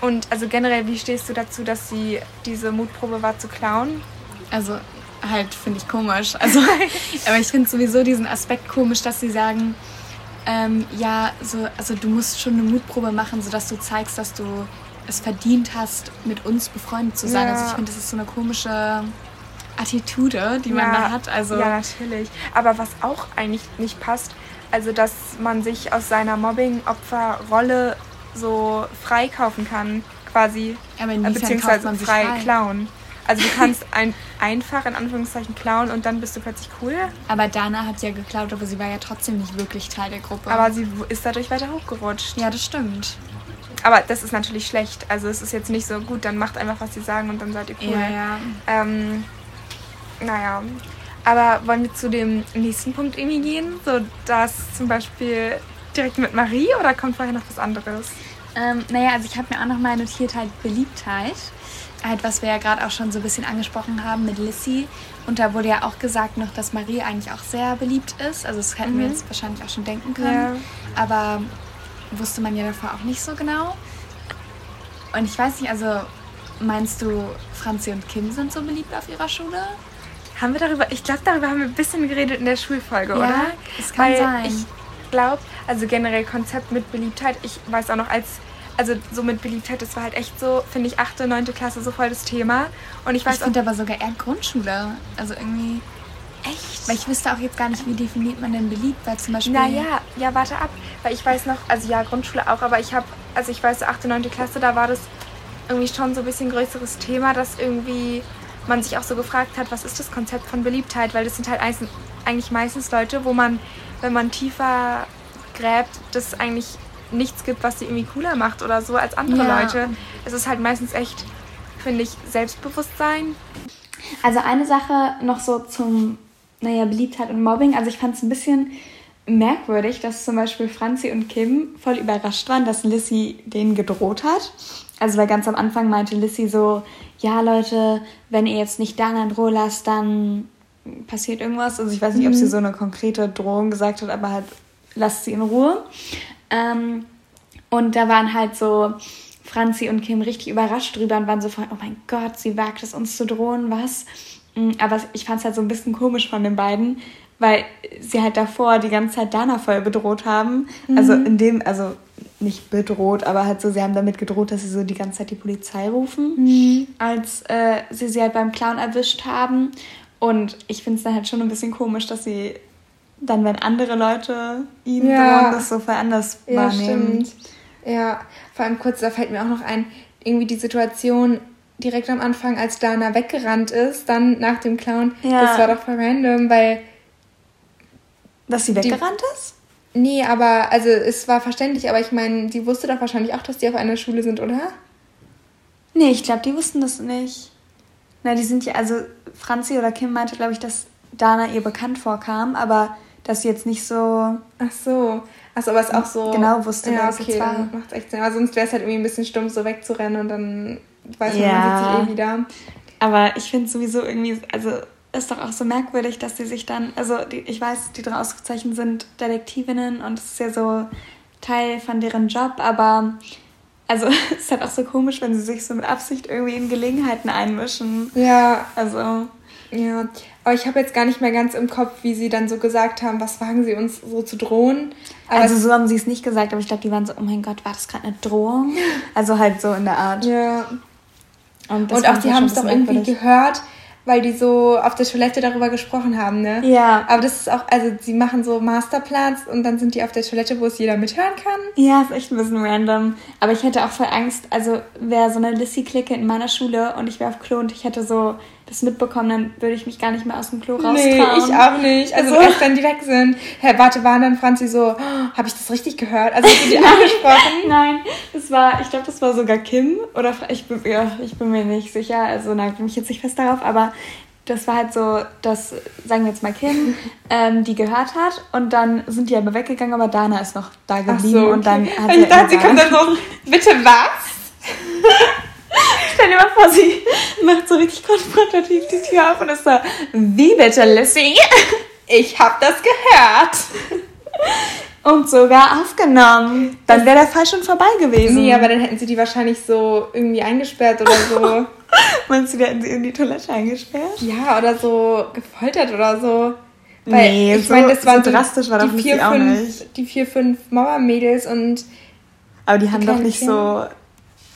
Und also generell, wie stehst du dazu, dass sie diese Mutprobe war zu klauen? Also halt finde ich komisch. Also, aber ich finde sowieso diesen Aspekt komisch, dass sie sagen, ähm, ja, so, also du musst schon eine Mutprobe machen, sodass du zeigst, dass du es verdient hast, mit uns befreundet zu sein. Ja. Also ich finde, das ist so eine komische Attitude, die man da hat. Also ja, natürlich. Aber was auch eigentlich nicht passt, also dass man sich aus seiner Mobbing-Opferrolle so freikaufen kann, quasi. aber Äh, inwiefern kauft beziehungsweise frei, frei? klauen. Also du kannst ein, einfach in Anführungszeichen klauen und dann bist du plötzlich cool. Aber Dana hat ja geklaut, aber sie war ja trotzdem nicht wirklich Teil der Gruppe. Aber sie ist dadurch weiter hochgerutscht. ja, das stimmt. Aber das ist natürlich schlecht. Also es ist jetzt nicht so gut, dann macht einfach, was sie sagen und dann seid ihr cool. Ja, ja. Ähm, naja. Aber wollen wir zu dem nächsten Punkt irgendwie gehen? So, dass zum Beispiel direkt mit Marie oder kommt vorher noch was anderes? Ähm, naja, also ich habe mir auch noch mal notiert halt Beliebtheit. Halt, was wir ja gerade auch schon so ein bisschen angesprochen haben mit Lissy. Und da wurde ja auch gesagt noch, dass Marie eigentlich auch sehr beliebt ist. Also das hätten wir Mhm. jetzt wahrscheinlich auch schon denken können. Aber wusste man ja davor auch nicht so genau. Und ich weiß nicht, also meinst du, Franzi und Kim sind so beliebt auf ihrer Schule? Haben wir darüber, ich glaube, darüber haben wir ein bisschen geredet in der Schulfolge, Ja, oder? es kann Weil sein. ich glaube, also generell Konzept mit Beliebtheit, ich weiß auch noch als, also so mit Beliebtheit, das war halt echt so, finde ich, 8., 9. Klasse so voll das Thema. Und ich Ich weiß auch, finde aber sogar eher Grundschule. Also irgendwie. echt? Weil ich wüsste auch jetzt gar nicht, wie definiert man denn beliebt, weil zum Beispiel. Naja, ja, warte ab. Weil ich weiß noch, also ja, Grundschule auch, aber ich habe, also ich weiß, 8., 9. Klasse, da war das irgendwie schon so ein bisschen größeres Thema, dass irgendwie man sich auch so gefragt hat, was ist das Konzept von Beliebtheit? Weil das sind halt eigentlich meistens Leute, wo man, wenn man tiefer gräbt, das eigentlich nichts gibt, was sie irgendwie cooler macht oder so als andere Ja. Leute. Es ist halt meistens echt, finde ich, Selbstbewusstsein. Also eine Sache noch so zum, naja, Beliebtheit und Mobbing. Also ich fand es ein bisschen merkwürdig, dass zum Beispiel Franzi und Kim voll überrascht waren, dass Lissy denen gedroht hat. Also weil ganz am Anfang meinte Lissy so, ja Leute, wenn ihr jetzt nicht Dana in Ruhe lasst, dann passiert irgendwas. Also ich weiß nicht, ob sie so eine konkrete Drohung gesagt hat, aber halt lasst sie in Ruhe. Ähm, und da waren halt so Franzi und Kim richtig überrascht drüber und waren so von, oh mein Gott, sie wagt es uns zu drohen, was? Mm, Aber ich fand es halt so ein bisschen komisch von den beiden, weil sie halt davor die ganze Zeit Dana voll bedroht haben. Also in dem, also nicht bedroht, aber halt so, sie haben damit gedroht, dass sie so die ganze Zeit die Polizei rufen, als äh, sie sie halt beim Clown erwischt haben. Und ich finde es dann halt schon ein bisschen komisch, dass sie dann, wenn andere Leute ihnen Ja. drohen, das so voll anders wahrnehmen. Ja, vor allem kurz, da fällt mir auch noch ein, irgendwie die Situation direkt am Anfang, als Dana weggerannt ist, dann nach dem Clown, Ja. das war doch voll random, weil, Dass sie weggerannt ist? nee, aber, also es war verständlich, aber ich meine, die wusste doch wahrscheinlich auch, dass die auf einer Schule sind, oder? Nee, ich glaube, die wussten das nicht. Na, die sind ja, also Franzi oder Kim meinte, glaube ich, dass Dana ihr bekannt vorkam, aber dass sie jetzt nicht so. Ach so. Achso, aber es auch so. Genau wusste, ja, wer okay, war. Macht echt Sinn. Aber sonst wäre es halt irgendwie ein bisschen stumpf, so wegzurennen und dann weiß man, ja. man sieht sich eh wieder. Aber ich finde sowieso irgendwie, also ist doch auch so merkwürdig, dass sie sich dann, also die, ich weiß, die drei Ausrufezeichen sind Detektivinnen und es ist ja so Teil von deren Job, aber also es ist halt auch so komisch, wenn sie sich so mit Absicht irgendwie in Gelegenheiten einmischen. Ja. Also. Ja, aber ich habe jetzt gar nicht mehr ganz im Kopf, wie sie dann so gesagt haben, was wagen sie uns so zu drohen. Aber also so haben sie es nicht gesagt, aber ich glaube, die waren so, oh mein Gott, war das gerade eine Drohung? Also halt so in der Art. Ja. Und, Und auch die haben es doch irgendwie gehört, weil die so auf der Toilette darüber gesprochen haben, ne? Ja. Aber das ist auch, also sie machen so Masterplans und dann sind die auf der Toilette, wo es jeder mithören kann. Ja, ist echt ein bisschen random. Aber ich hätte auch voll Angst, also wäre so eine Lissy-Clique in meiner Schule und ich wäre auf Klo und ich hätte so das mitbekommen, dann würde ich mich gar nicht mehr aus dem Klo raustrauen. Nee, ich auch nicht. Also, also erst wenn die weg sind. Herr, warte, waren dann Franzi so, oh, habe ich das richtig gehört? Also hast du die angesprochen? Nein, das war, ich glaube, das war sogar Kim oder ich bin, ja, ich bin mir nicht sicher, also nagel mich jetzt nicht fest darauf, aber das war halt so, dass, sagen wir jetzt mal Kim, ähm, die gehört hat und dann sind die aber weggegangen, aber Dana ist noch da geblieben so, okay. und dann hat Ich dachte, sie kommt dann so, bitte was? Stell dir mal vor, sie macht so richtig konfrontativ die Tür auf und ist so, wie bitte, Lissy? Ich hab das gehört. Und sogar aufgenommen. Dann wäre der Fall schon vorbei gewesen. Nee, aber dann hätten sie die wahrscheinlich so irgendwie eingesperrt oder so. Meinst du, die hätten sie in die Toilette eingesperrt? Ja, oder so gefoltert oder so. Weil, nee, ich so, meine, das waren so drastisch war die vier, fünf, die vier, fünf Mauermädels und. Aber die haben doch nicht kind. so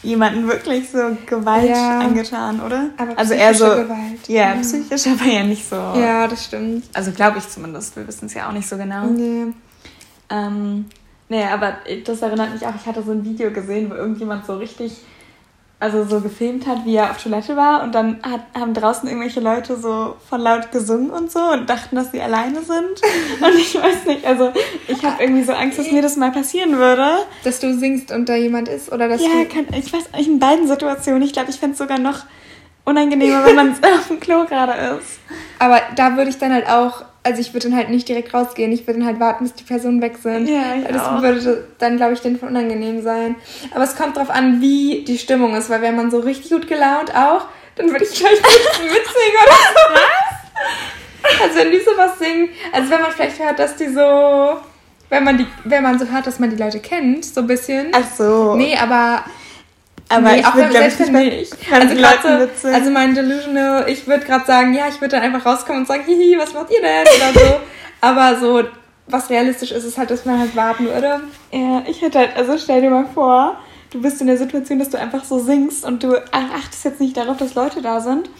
jemanden wirklich so Gewalt ja, angetan, oder? Aber also eher so Gewalt. Ja, ja, psychisch, aber ja nicht so. Ja, das stimmt. Also glaube ich zumindest. Wir wissen es ja auch nicht so genau. Nee. Ähm, nee, aber das erinnert mich auch, ich hatte so ein Video gesehen, wo irgendjemand so richtig also so gefilmt hat, wie er auf Toilette war und dann hat, haben draußen irgendwelche Leute so von laut gesungen und so und dachten, dass sie alleine sind. Und ich weiß nicht, also ich habe irgendwie so Angst, dass mir das mal passieren würde. Dass du singst und da jemand ist oder dass ja, du... Kann, ich weiß nicht, in beiden Situationen. Ich glaube, ich fände es sogar noch unangenehmer, wenn man auf dem Klo gerade ist. Aber da würde ich dann halt auch also ich würde dann halt nicht direkt rausgehen, ich würde dann halt warten, bis die Personen weg sind. Ja, ich das auch. würde dann, glaube ich, denen unangenehm sein. Aber es kommt drauf an, wie die Stimmung ist, weil wenn man so richtig gut gelaunt auch, dann würde ich vielleicht mitsingen oder so. Was? Also wenn die sowas singen, also wenn man vielleicht hört, dass die so, wenn man die, wenn man so hört, dass man die Leute kennt, so ein bisschen. Ach so. Nee, aber aber nee, ich würde, glaube ich, nicht. Also, grad so, also mein Delusional, ich würde gerade sagen, ja, ich würde dann einfach rauskommen und sagen, hihi, was macht ihr denn? Oder so. Aber so, was realistisch ist, ist halt, dass man halt warten würde. Ja, ich hätte halt, also stell dir mal vor, du bist in der Situation, dass du einfach so singst und du achtest jetzt nicht darauf, dass Leute da sind.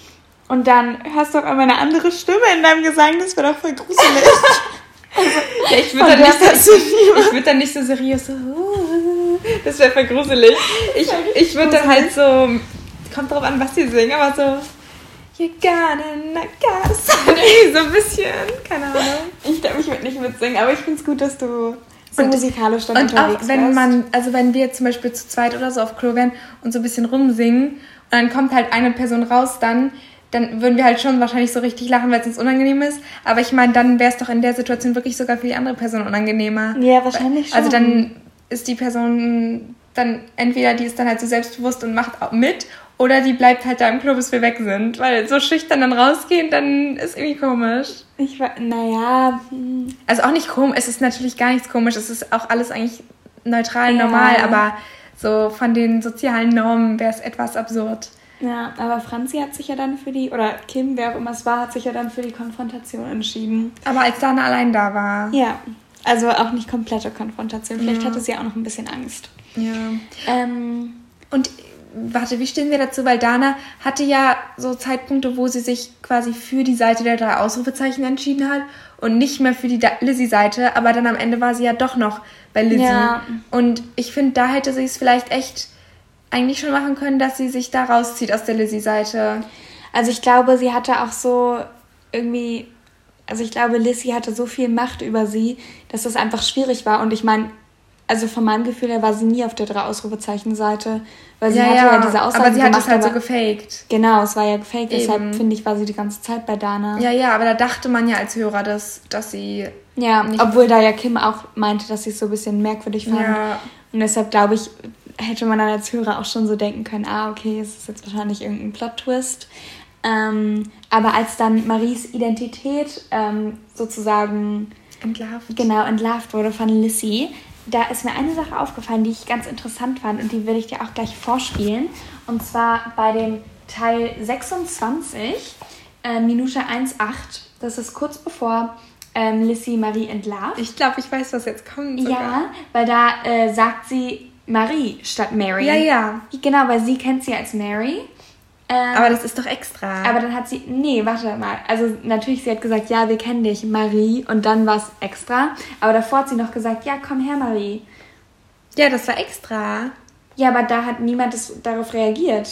Und dann hörst du auf einmal eine andere Stimme in deinem Gesang, das wäre doch voll gruselig. ja, ich würde dann, nicht, würd dann nicht so seriös so, das wäre voll gruselig. Ich, ich würde dann halt so, kommt drauf an, was sie singen, aber so, You're gonna gas. so ein bisschen, keine Ahnung. Ich glaube, ich würde nicht mitsingen, aber ich finde es gut, dass du so und, musikalisch dann und unterwegs auch wenn wärst. man, also wenn wir zum Beispiel zu zweit oder so auf Klo wären und so ein bisschen rumsingen und dann kommt halt eine Person raus, dann dann würden wir halt schon wahrscheinlich so richtig lachen, weil es uns unangenehm ist. Aber ich meine, dann wäre es doch in der Situation wirklich sogar für die andere Person unangenehmer. Ja, wahrscheinlich also schon. Also dann ist die Person dann entweder die ist dann halt so selbstbewusst und macht auch mit oder die bleibt halt da im Club, bis wir weg sind. Weil so schüchtern dann rausgehen, dann ist irgendwie komisch. Ich war, naja. Hm. Also auch nicht komisch, es ist natürlich gar nichts komisch, es ist auch alles eigentlich neutral, ja. normal, aber so von den sozialen Normen wäre es etwas absurd. Ja, aber Franzi hat sich ja dann für die, oder Kim, wer auch immer es war, hat sich ja dann für die Konfrontation entschieden. Aber als Dana allein da war. Ja, also auch nicht komplette Konfrontation. Vielleicht ja. hatte sie auch noch ein bisschen Angst. Ja. Ähm, und warte, wie stehen wir dazu? Weil Dana hatte ja so Zeitpunkte, wo sie sich quasi für die Seite der drei Ausrufezeichen entschieden hat und nicht mehr für die Lizzie-Seite, aber dann am Ende war sie ja doch noch bei Lizzie. Ja. Und ich finde, da hätte sie es vielleicht echt eigentlich schon machen können, dass sie sich da rauszieht aus der Lizzie-Seite. Also ich glaube, sie hatte auch so irgendwie also ich glaube, Lissy hatte so viel Macht über sie, dass das einfach schwierig war. Und ich meine, also von meinem Gefühl her war sie nie auf der drei Ausrufezeichen-Seite, weil sie ja, hatte ja, ja diese Aussage Aber sie hat es halt so gefaked. Genau, es war ja gefaked, Eben. deshalb finde ich, war sie die ganze Zeit bei Dana. Ja, ja, aber da dachte man ja als Hörer, dass, dass sie. Ja, obwohl da ja Kim auch meinte, dass sie es so ein bisschen merkwürdig fand. Ja. Und deshalb glaube ich, hätte man dann als Hörer auch schon so denken können, ah, okay, es ist jetzt wahrscheinlich irgendein Plot-Twist. Ähm, aber als dann Maries Identität ähm, sozusagen entlarvt. Genau, entlarvt wurde von Lissy, da ist mir eine Sache aufgefallen, die ich ganz interessant fand und die will ich dir auch gleich vorspielen. Und zwar bei dem Teil 26, äh, Minute 1,8. Das ist kurz bevor ähm, Lissy Marie entlarvt. Ich glaube, ich weiß, was jetzt kommt. Sogar. Ja, weil da äh, sagt sie Marie statt Mary. Ja, ja. Genau, weil sie kennt sie als Mary. Ähm, aber das ist doch extra. Aber dann hat sie, nee, warte mal. Also natürlich, sie hat gesagt, ja, wir kennen dich, Marie. Und dann war es extra. Aber davor hat sie noch gesagt, ja, komm her, Marie. Ja, das war extra. Ja, aber da hat niemand das, darauf reagiert.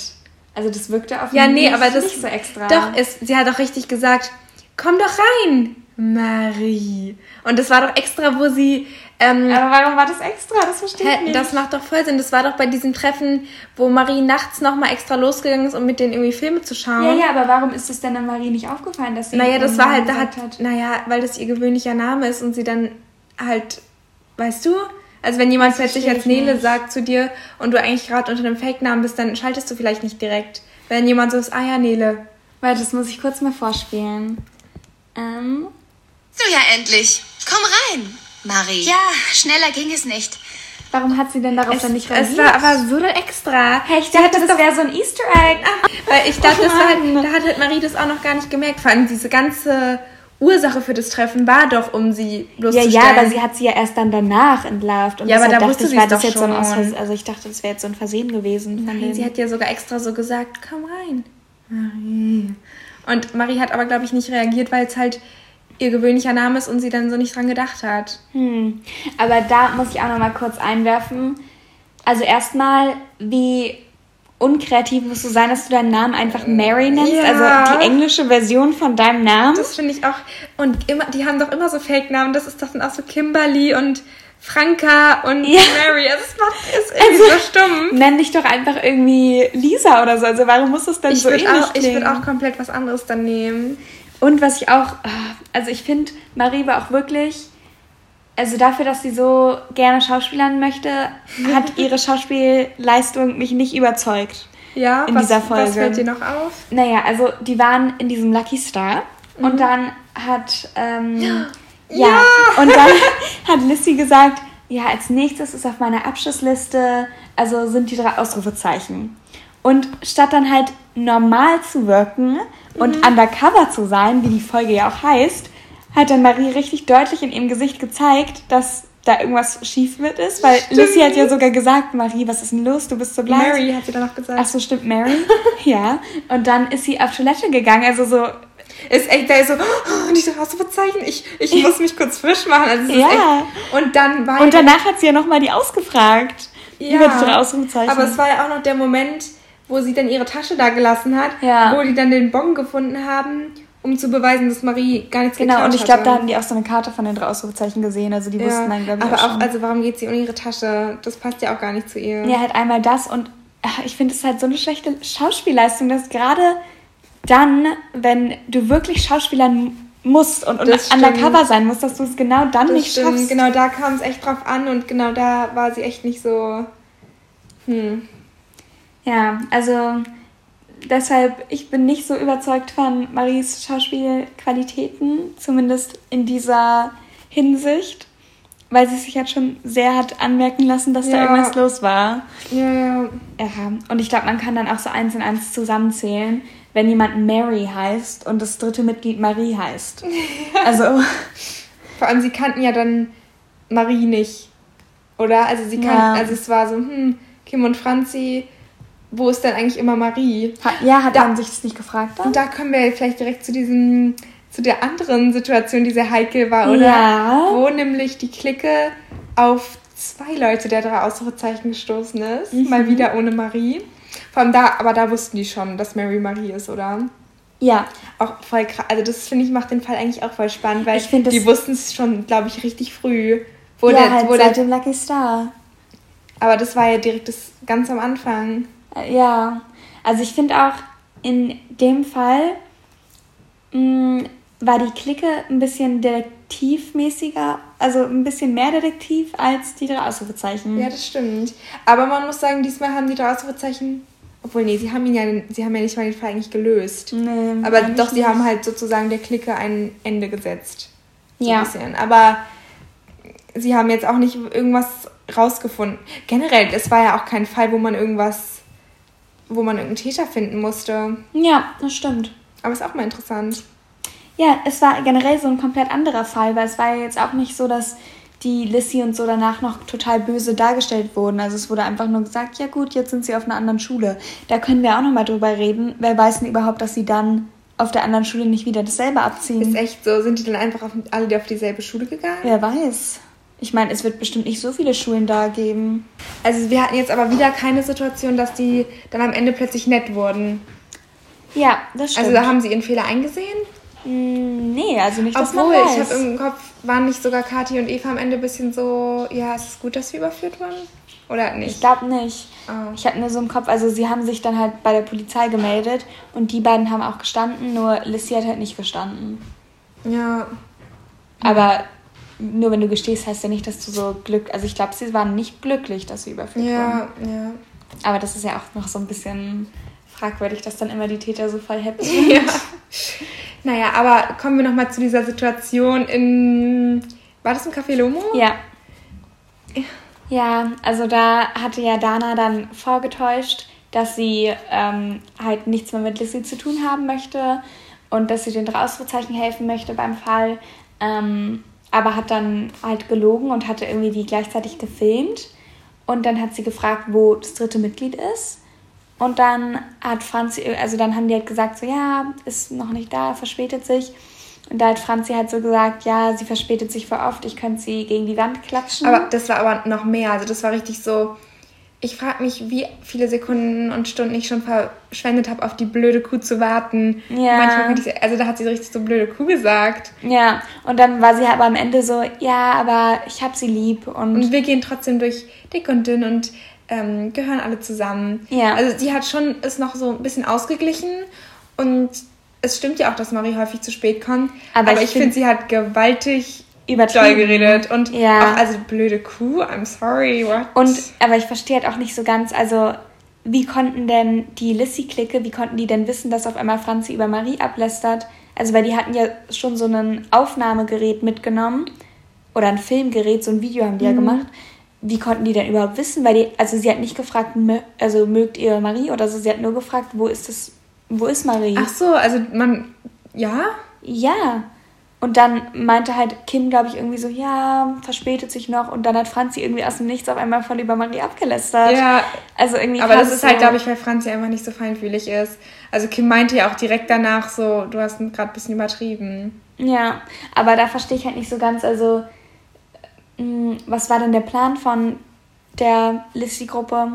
Also das wirkte auf ja, nee, aber das, nicht so extra. Doch, ist, sie hat doch richtig gesagt, komm doch rein, Marie. Und das war doch extra, wo sie ähm, aber warum war das extra? Das verstehe ich nicht. Das macht doch voll Sinn. Das war doch bei diesem Treffen, wo Marie nachts nochmal extra losgegangen ist, um mit denen irgendwie Filme zu schauen. Ja, ja, aber warum ist es denn an Marie nicht aufgefallen, dass sie. Naja, das war halt, da hat, hat. Naja, weil das ihr gewöhnlicher Name ist und sie dann halt, weißt du? Also wenn jemand plötzlich als Nele nicht. sagt zu dir und du eigentlich gerade unter einem Fake-Namen bist, dann schaltest du vielleicht nicht direkt. Wenn jemand so ist, ah ja, Nele. Warte, das muss ich kurz mal vorspielen. Ähm. So ja, endlich. Komm rein. Marie. Ja, schneller ging es nicht. Warum hat sie denn darauf es, dann nicht reagiert? Es war aber so extra. Hey, ich dachte, das, das wäre so ein Easter Egg. Weil ich dachte, oh halt, da hat halt Marie das auch noch gar nicht gemerkt. Vor allem diese ganze Ursache für das Treffen war doch, um sie bloßzustellen. Ja, ja, aber sie hat sie ja erst dann danach entlarvt. Und ja, aber da wusste sie es doch jetzt schon. So ein also ich dachte, das wäre jetzt so ein Versehen gewesen. Nein, sie hat ja sogar extra so gesagt, komm rein. Marie. Und Marie hat aber, glaube ich, nicht reagiert, weil es halt ihr gewöhnlicher Name ist und sie dann so nicht dran gedacht hat. Hm. Aber da muss ich auch noch mal kurz einwerfen. Also erstmal, wie unkreativ musst du sein, dass du deinen Namen einfach Mary nennst, ja. also die englische Version von deinem Namen. Das finde ich auch. Und immer, die haben doch immer so Fake-Namen. Das ist doch dann auch so Kimberly und Franka und ja. Mary. Also es macht es irgendwie also, so stumm. Nenn dich doch einfach irgendwie Lisa oder so. Also warum muss das denn ich so ähnlich auch, Ich würde auch komplett was anderes dann nehmen. Und was ich auch, also ich finde, Marie war auch wirklich, also dafür, dass sie so gerne Schauspielern möchte, hat ihre Schauspielleistung mich nicht überzeugt. Ja, in was, dieser Folge. was fällt dir noch auf? Naja, also die waren in diesem Lucky Star mhm. und dann hat, ähm, ja. ja, und dann hat Lissy gesagt, ja, als nächstes ist auf meiner Abschlussliste, also sind die drei Ausrufezeichen. Und statt dann halt normal zu wirken, und mhm. undercover zu sein, wie die Folge ja auch heißt, hat dann Marie richtig deutlich in ihrem Gesicht gezeigt, dass da irgendwas schief mit ist, weil stimmt. Lucy hat ja sogar gesagt, Marie, was ist denn los? Du bist so bleich. Mary hat sie dann noch gesagt. Ach so, stimmt, Mary. ja. Und dann ist sie auf Toilette gegangen, also so ist echt, da ist so, oh, und ich so, hast du Verzeichen? Ich, ich muss mich kurz frisch machen. Also ja. Echt, und dann war Und danach hat sie ja nochmal die ausgefragt. Ja. Über die Ausrufezeichen. Aber es war ja auch noch der Moment, wo sie dann ihre Tasche da gelassen hat, ja. wo die dann den Bon gefunden haben, um zu beweisen, dass Marie gar nichts genau, Genau, und ich glaube, da haben die auch so eine Karte von den drei Ausrufezeichen gesehen, also die ja, wussten dann, glaube ich, Aber auch, auch also warum geht sie ohne ihre Tasche? Das passt ja auch gar nicht zu ihr. Ja, halt einmal das und ach, ich finde es halt so eine schlechte Schauspielleistung, dass gerade dann, wenn du wirklich Schauspielern musst und, und undercover sein musst, dass du es genau dann das nicht stimmt. schaffst. Genau da kam es echt drauf an und genau da war sie echt nicht so. Hm. Ja, also deshalb, ich bin nicht so überzeugt von Maries Schauspielqualitäten, zumindest in dieser Hinsicht, weil sie sich halt schon sehr hat anmerken lassen, dass ja. da irgendwas los war. Ja, ja. Ja, und ich glaube, man kann dann auch so eins in eins zusammenzählen, wenn jemand Mary heißt und das dritte Mitglied Marie heißt. Also. Vor allem, sie kannten ja dann Marie nicht. Oder? Also sie kannten, also es war so, hm, Kim und Franzi wo ist denn eigentlich immer Marie? Hat, ja, hat da, man sich das nicht gefragt? Dann? Und da kommen wir vielleicht direkt zu diesem, zu der anderen Situation, die sehr heikel war, oder? Ja. Wo nämlich die Clique auf zwei Leute der drei Ausrufezeichen gestoßen ist. Mhm. Mal wieder ohne Marie. Vor allem da, aber da wussten die schon, dass Mary Marie ist, oder? Ja. Auch voll krass. Also das finde ich macht den Fall eigentlich auch voll spannend, weil die wussten es schon, glaube ich, richtig früh. Wo ja, der, halt wo seit der, dem Lucky Star. Aber das war ja direkt das ganz am Anfang. Ja, also ich finde auch in dem Fall mh, mm, war die Clique ein bisschen detektivmäßiger, also ein bisschen mehr Detektiv als die drei Ausrufezeichen. Ja, das stimmt. Aber man muss sagen, diesmal haben die drei Ausrufezeichen, obwohl nee, sie haben ihn ja, sie haben ja nicht mal den Fall eigentlich gelöst. Nee, Aber doch, sie nicht. haben halt sozusagen der Clique ein Ende gesetzt. So ja. Aber sie haben jetzt auch nicht irgendwas rausgefunden. Generell, es war ja auch kein Fall, wo man irgendwas, wo man irgendeinen Täter finden musste. Ja, das stimmt. Aber ist auch mal interessant. Ja, es war generell so ein komplett anderer Fall, weil es war ja jetzt auch nicht so, dass die Lissy und so danach noch total böse dargestellt wurden. Also es wurde einfach nur gesagt, ja gut, jetzt sind sie auf einer anderen Schule. Da können wir auch nochmal drüber reden. Wer weiß denn überhaupt, dass sie dann auf der anderen Schule nicht wieder dasselbe abziehen? Ist echt so? Sind die dann einfach auf, alle auf dieselbe Schule gegangen? Wer weiß. Ich meine, es wird bestimmt nicht so viele Schulen da geben. Also wir hatten jetzt aber wieder keine Situation, dass die dann am Ende plötzlich nett wurden. Ja, das stimmt. Also da haben sie ihren Fehler eingesehen? Mm, nee, also nicht, dass Obwohl, man weiß. ich habe im Kopf, waren nicht sogar Kathi und Eva am Ende ein bisschen so, ja, ist es gut, dass wir überführt wurden? Oder nicht? Ich glaube nicht. Oh. Ich hatte nur so im Kopf, also sie haben sich dann halt bei der Polizei gemeldet und die beiden haben auch gestanden, nur Lissy hat halt nicht gestanden. Ja. Aber nur wenn du gestehst, heißt ja nicht, dass du so glück. Also ich glaube, sie waren nicht glücklich, dass sie überführt ja, wurden. Ja, ja. Aber das ist ja auch noch so ein bisschen fragwürdig, dass dann immer die Täter so voll happy sind. Ja. Naja, aber kommen wir nochmal zu dieser Situation in. War das im Café Lomo? Ja. Ja, also da hatte ja Dana dann vorgetäuscht, dass sie ähm, halt nichts mehr mit Lissy zu tun haben möchte und dass sie den drei Ausrufezeichen helfen möchte beim Fall. Ähm, aber hat dann halt gelogen und hatte irgendwie die gleichzeitig gefilmt. Und dann hat sie gefragt, wo das dritte Mitglied ist. Und dann hat Franzi, also dann haben die halt gesagt, so ja, ist noch nicht da, verspätet sich. Und da hat Franzi halt so gesagt, ja, sie verspätet sich vor oft, ich könnte sie gegen die Wand klatschen. Aber das war aber noch mehr, also das war richtig so, ich frage mich, wie viele Sekunden und Stunden ich schon verschwendet habe, auf die blöde Kuh zu warten. Ja. Manchmal könnte ich, also da hat sie richtig so blöde Kuh gesagt. Ja, und dann war sie aber am Ende so, ja, aber ich habe sie lieb. Und, und wir gehen trotzdem durch dick und dünn und ähm, gehören alle zusammen. Ja. Also sie hat schon ist noch so ein bisschen ausgeglichen und es stimmt ja auch, dass Marie häufig zu spät kommt. Aber, aber ich, ich finde, find, sie hat gewaltig doll geredet und ja. auch also blöde Kuh. I'm sorry. What? Und aber ich verstehe halt auch nicht so ganz. Also wie konnten denn die Lissy-Clique, wie konnten die denn wissen, dass auf einmal Franzi über Marie ablästert? Also weil die hatten ja schon so ein Aufnahmegerät mitgenommen oder ein Filmgerät, so ein Video haben die mhm. ja gemacht wie konnten die denn überhaupt wissen? Weil die, also sie hat nicht gefragt, also mögt ihr Marie oder so, sie hat nur gefragt, wo ist das, wo ist Marie? Ach so, also man, ja? Ja. Und dann meinte halt Kim, glaube ich, irgendwie so, ja, verspätet sich noch. Und dann hat Franzi irgendwie aus dem Nichts auf einmal voll über Marie abgelästert. Ja. Also irgendwie. Aber das ist halt, glaube ich, weil Franzi einfach nicht so feinfühlig ist. Also Kim meinte ja auch direkt danach so, du hast gerade ein bisschen übertrieben. Ja, aber da verstehe ich halt nicht so ganz, also hm, was war denn der Plan von der Lissy-Gruppe?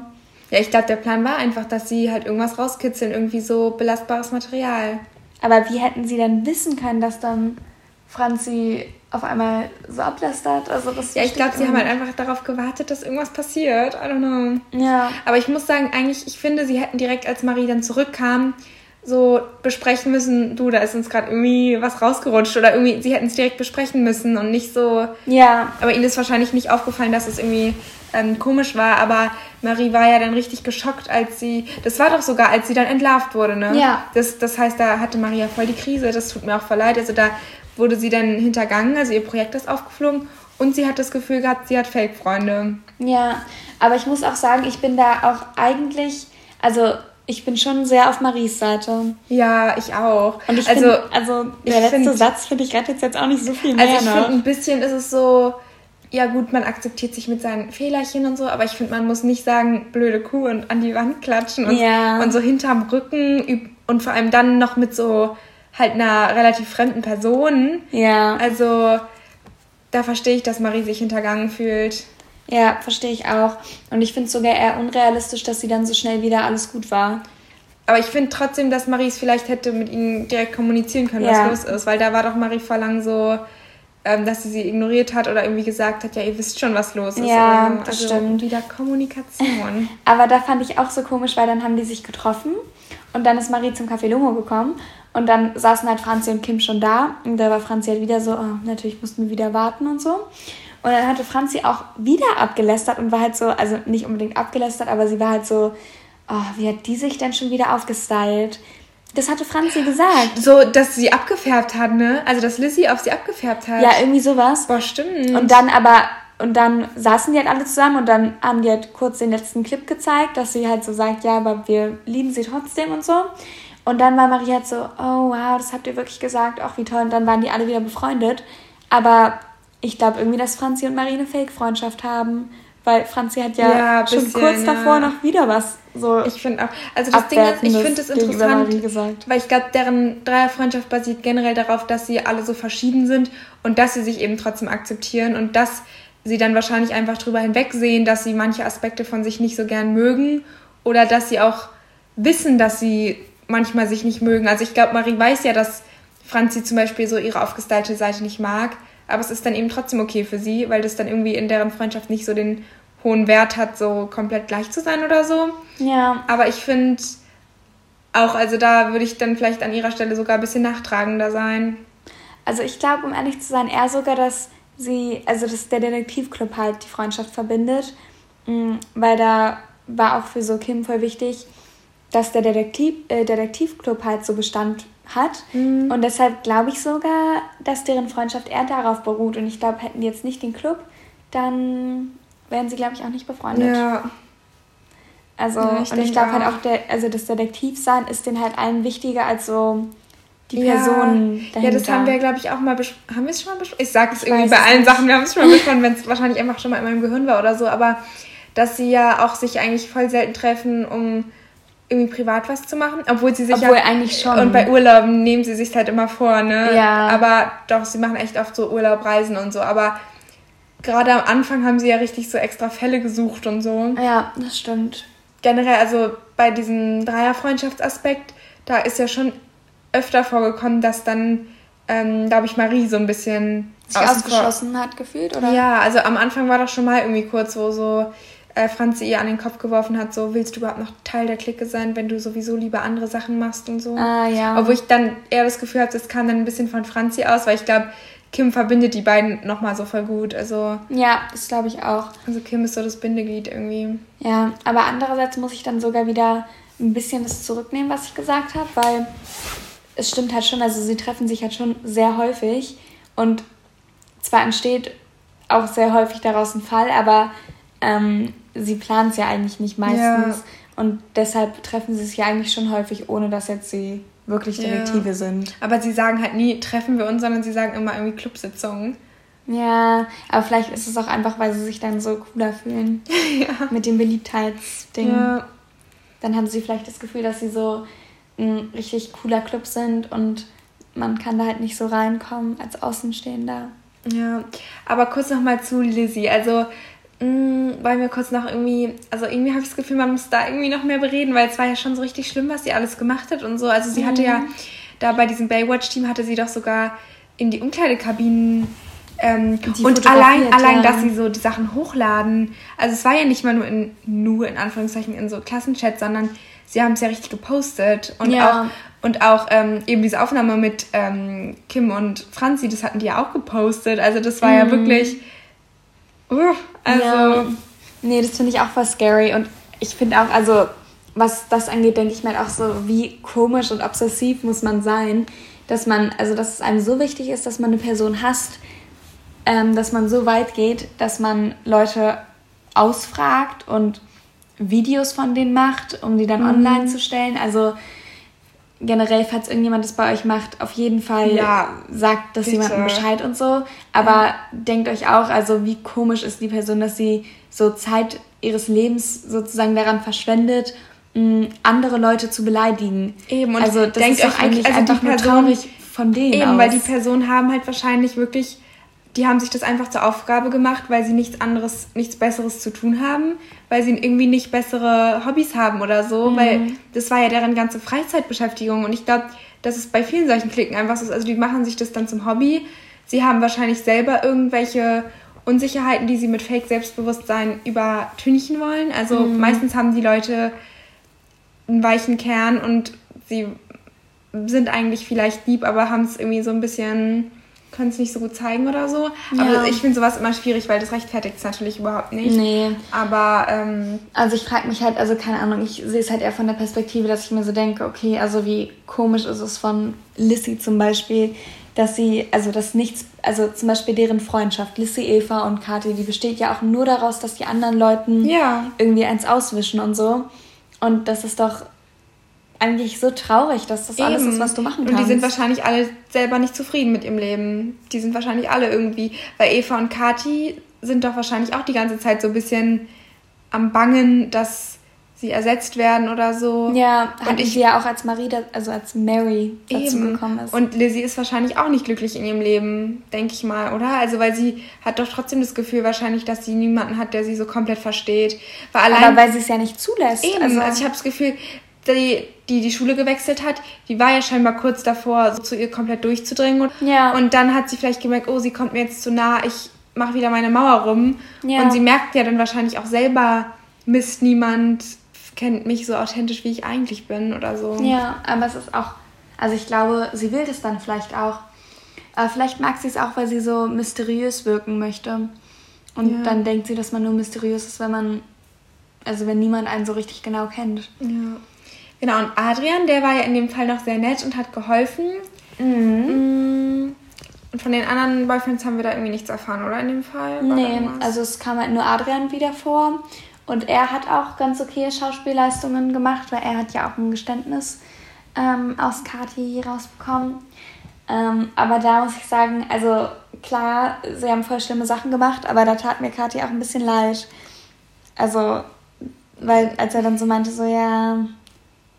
Ja, ich glaube, der Plan war einfach, dass sie halt irgendwas rauskitzeln, irgendwie so belastbares Material. Aber wie hätten sie denn wissen können, dass dann Franzi auf einmal so ablästert? Also das ja, ich glaube, sie haben halt einfach darauf gewartet, dass irgendwas passiert. I don't know. Ja. Aber ich muss sagen, eigentlich, ich finde, sie hätten direkt, als Marie dann zurückkam, so besprechen müssen, du, da ist uns gerade irgendwie was rausgerutscht oder irgendwie, sie hätten es direkt besprechen müssen und nicht so. Ja. Aber ihnen ist wahrscheinlich nicht aufgefallen, dass es irgendwie ähm, komisch war, aber Marie war ja dann richtig geschockt, als sie, das war doch sogar, als sie dann entlarvt wurde, ne? Ja. Das, das heißt, da hatte Maria voll die Krise, das tut mir auch voll leid, also da wurde sie dann hintergangen, also ihr Projekt ist aufgeflogen und sie hat das Gefühl gehabt, sie hat Fake-Freunde. Ja, aber ich muss auch sagen, ich bin da auch eigentlich, also ich bin schon sehr auf Maries Seite. Ja, ich auch. Und ich also, find, also der letzte find, Satz finde ich rettet jetzt auch nicht so viel mehr. Also ich finde ein bisschen ist es so, ja gut, man akzeptiert sich mit seinen Fehlerchen und so, aber ich finde, man muss nicht sagen, blöde Kuh und an die Wand klatschen und, ja. und so hinterm Rücken und vor allem dann noch mit so halt einer relativ fremden Person. Ja. Also da verstehe ich, dass Marie sich hintergangen fühlt. Ja, verstehe ich auch. Und ich finde es sogar eher unrealistisch, dass sie dann so schnell wieder alles gut war. Aber ich finde trotzdem, dass Maries vielleicht hätte mit ihnen direkt kommunizieren können, ja. was los ist. Weil da war doch Marie Verlang so, ähm, dass sie sie ignoriert hat oder irgendwie gesagt hat, ja, ihr wisst schon, was los ist. Ja, also, das stimmt. Wieder Kommunikation. Aber da fand ich auch so komisch, weil dann haben die sich getroffen und dann ist Marie zum Café Lungo gekommen und dann saßen halt Franzi und Kim schon da und da war Franzi halt wieder so, oh, natürlich mussten wir wieder warten und so. Und dann hatte Franzi auch wieder abgelästert und war halt so, also nicht unbedingt abgelästert, aber sie war halt so, oh, wie hat die sich denn schon wieder aufgestylt? Das hatte Franzi gesagt. So, dass sie abgefärbt hat, ne? Also, dass Lissy auf sie abgefärbt hat. Ja, irgendwie sowas. Boah, stimmt. Und dann aber, und dann saßen die halt alle zusammen und dann haben die halt kurz den letzten Clip gezeigt, dass sie halt so sagt, ja, aber wir lieben sie trotzdem und so. Und dann war Maria halt so, oh wow, das habt ihr wirklich gesagt, auch wie toll. Und dann waren die alle wieder befreundet. Aber ich glaube irgendwie, dass Franzi und Marie eine Fake-Freundschaft haben. Weil Franzi hat ja, ja schon bisschen, kurz ja. davor noch wieder was so. Ich finde auch. Also das Ding ist, ich finde es interessant, weil ich glaube, deren Dreierfreundschaft basiert generell darauf, dass sie alle so verschieden sind und dass sie sich eben trotzdem akzeptieren und dass sie dann wahrscheinlich einfach drüber hinwegsehen, dass sie manche Aspekte von sich nicht so gern mögen oder dass sie auch wissen, dass sie manchmal sich nicht mögen. Also ich glaube, Marie weiß ja, dass Franzi zum Beispiel so ihre aufgestylte Seite nicht mag, aber es ist dann eben trotzdem okay für sie, weil das dann irgendwie in deren Freundschaft nicht so den hohen Wert hat, so komplett gleich zu sein oder so. Ja. Aber ich finde auch, also da würde ich dann vielleicht an ihrer Stelle sogar ein bisschen nachtragender sein. Also ich glaube, um ehrlich zu sein, eher sogar, dass sie, also dass der Detektivclub halt die Freundschaft verbindet, mm, weil da war auch für so Kim voll wichtig, dass der Detektiv, äh, Detektivclub halt so Bestand hat. Mhm. Und deshalb glaube ich sogar, dass deren Freundschaft eher darauf beruht. Und ich glaube, hätten die jetzt nicht den Club, dann wären sie, glaube ich, auch nicht befreundet. Ja. Also, ja, ich und ich glaube halt auch, der, also das Detektivsein ist denen halt allen wichtiger als so die Person ja. dahinter. Ja, das haben wir, glaube ich, auch mal besprochen. Haben wir es schon mal besprochen? Ich sage es irgendwie bei allen nicht. Sachen, wir haben es schon mal besprochen, wenn es wahrscheinlich einfach schon mal in meinem Gehirn war oder so. Aber dass sie ja auch sich eigentlich voll selten treffen, um irgendwie privat was zu machen, obwohl sie sich obwohl ja, eigentlich schon und bei Urlauben nehmen sie sich halt immer vor, ne? Ja. Aber doch, sie machen echt oft so Urlaubreisen und so. Aber gerade am Anfang haben sie ja richtig so extra Fälle gesucht und so. Ja, das stimmt. Generell, also bei diesem Dreierfreundschaftsaspekt, da ist ja schon öfter vorgekommen, dass dann, ähm, glaube ich, Marie so ein bisschen sich ausgeschlossen hat gefühlt, oder? Ja, also am Anfang war doch schon mal irgendwie kurz, wo so äh, Franzi ihr an den Kopf geworfen hat, so willst du überhaupt noch Teil der Clique sein, wenn du sowieso lieber andere Sachen machst und so. Ah, ja. Obwohl ich dann eher das Gefühl habe, das kam dann ein bisschen von Franzi aus, weil ich glaube, Kim verbindet die beiden nochmal so voll gut. Also, ja, das glaube ich auch. Also Kim ist so das Bindeglied irgendwie. Ja, aber andererseits muss ich dann sogar wieder ein bisschen das zurücknehmen, was ich gesagt habe, weil es stimmt halt schon, also sie treffen sich halt schon sehr häufig und zwar entsteht auch sehr häufig daraus ein Fall, aber ähm, sie planen es ja eigentlich nicht meistens ja. und deshalb treffen sie sich ja eigentlich schon häufig, ohne dass jetzt sie wirklich Detektive ja. sind. Aber sie sagen halt nie, treffen wir uns, sondern sie sagen immer irgendwie Clubsitzungen. Ja, aber vielleicht ist es auch einfach, weil sie sich dann so cooler fühlen. ja. Mit dem Beliebtheitsding. Ja. Dann haben sie vielleicht das Gefühl, dass sie so ein richtig cooler Club sind und man kann da halt nicht so reinkommen als Außenstehender. Ja, aber kurz nochmal zu Lizzie. Also Mm, weil mir kurz noch irgendwie, also irgendwie habe ich das Gefühl, man muss da irgendwie noch mehr bereden, weil es war ja schon so richtig schlimm, was sie alles gemacht hat und so. Also sie mhm. hatte ja mhm. da bei diesem Baywatch-Team hatte sie doch sogar in die Umkleidekabinen ähm, und allein, allein, dass sie so die Sachen hochladen. Also es war ja nicht mal nur in, nur in Anführungszeichen in so Klassenchats, sondern sie haben es ja richtig gepostet und ja. auch und auch ähm, eben diese Aufnahme mit ähm, Kim und Franzi, das hatten die ja auch gepostet. Also das war mhm. ja wirklich Uh, also. Ja. Nee, das finde ich auch voll scary. Und ich finde auch, also, was das angeht, denke ich mir halt auch so, wie komisch und obsessiv muss man sein, dass man, also, dass es einem so wichtig ist, dass man eine Person hasst, ähm, dass man so weit geht, dass man Leute ausfragt und Videos von denen macht, um die dann mhm. online zu stellen. Also, generell, falls irgendjemand das bei euch macht, auf jeden Fall ja, sagt das jemandem Bescheid und so. Aber ja. denkt euch auch, also wie komisch ist die Person, dass sie so Zeit ihres Lebens sozusagen daran verschwendet, andere Leute zu beleidigen. Eben, und also das denkt ist euch eigentlich also einfach nur traurig von denen Eben, aus. weil die Personen haben halt wahrscheinlich wirklich die haben sich das einfach zur Aufgabe gemacht, weil sie nichts anderes, nichts Besseres zu tun haben, weil sie irgendwie nicht bessere Hobbys haben oder so, mhm. weil das war ja deren ganze Freizeitbeschäftigung und ich glaube, dass es bei vielen solchen Klicken einfach so ist, also die machen sich das dann zum Hobby, sie haben wahrscheinlich selber irgendwelche Unsicherheiten, die sie mit Fake-Selbstbewusstsein übertünchen wollen. Also mhm. meistens haben die Leute einen weichen Kern und sie sind eigentlich vielleicht lieb, aber haben es irgendwie so ein bisschen, können es nicht so gut zeigen oder so. Ja. Aber ich finde sowas immer schwierig, weil das rechtfertigt es natürlich überhaupt nicht. Nee. Aber, ähm, Also ich frage mich halt, also keine Ahnung, ich sehe es halt eher von der Perspektive, dass ich mir so denke, okay, also wie komisch ist es von Lissy zum Beispiel, dass sie, also dass nichts, also zum Beispiel deren Freundschaft, Lissy, Eva und Kathi, die besteht ja auch nur daraus, dass die anderen Leuten ja. irgendwie eins auswischen und so. Und das ist doch eigentlich so traurig, dass das Eben. alles ist, was du machen kannst. Und die sind wahrscheinlich alle selber nicht zufrieden mit ihrem Leben. Die sind wahrscheinlich alle irgendwie, weil Eva und Kathi sind doch wahrscheinlich auch die ganze Zeit so ein bisschen am Bangen, dass sie ersetzt werden oder so. Ja, und ich sie ja auch als Marie, also als Mary dazu eben. gekommen ist. Und Lizzie ist wahrscheinlich auch nicht glücklich in ihrem Leben, denke ich mal, oder? Also weil sie hat doch trotzdem das Gefühl wahrscheinlich, dass sie niemanden hat, der sie so komplett versteht. Weil allein, Aber weil sie es ja nicht zulässt. Eben, also, also ich habe das Gefühl, die, die die Schule gewechselt hat, die war ja scheinbar kurz davor, so zu ihr komplett durchzudringen. Und, ja. und dann hat sie vielleicht gemerkt, oh, sie kommt mir jetzt zu nah, ich mache wieder meine Mauer rum. Ja. Und sie merkt ja dann wahrscheinlich auch selber, Mist, niemand kennt mich so authentisch, wie ich eigentlich bin oder so. Ja, aber es ist auch, also ich glaube, sie will das dann vielleicht auch. Aber vielleicht mag sie es auch, weil sie so mysteriös wirken möchte. Und ja. dann denkt sie, dass man nur mysteriös ist, wenn man, also wenn niemand einen so richtig genau kennt. Ja. Genau, und Adrian, der war ja in dem Fall noch sehr nett und hat geholfen. Mhm. Mm. Und von den anderen Boyfriends haben wir da irgendwie nichts erfahren, oder in dem Fall? War nee, also es kam halt nur Adrian wieder vor. Und er hat auch ganz okay Schauspielleistungen gemacht, weil er hat ja auch ein Geständnis ähm, aus Kati rausbekommen. Ähm, aber da muss ich sagen, also klar, sie haben voll schlimme Sachen gemacht, aber da tat mir Kati auch ein bisschen leid. Also, weil als er dann so meinte, so ja,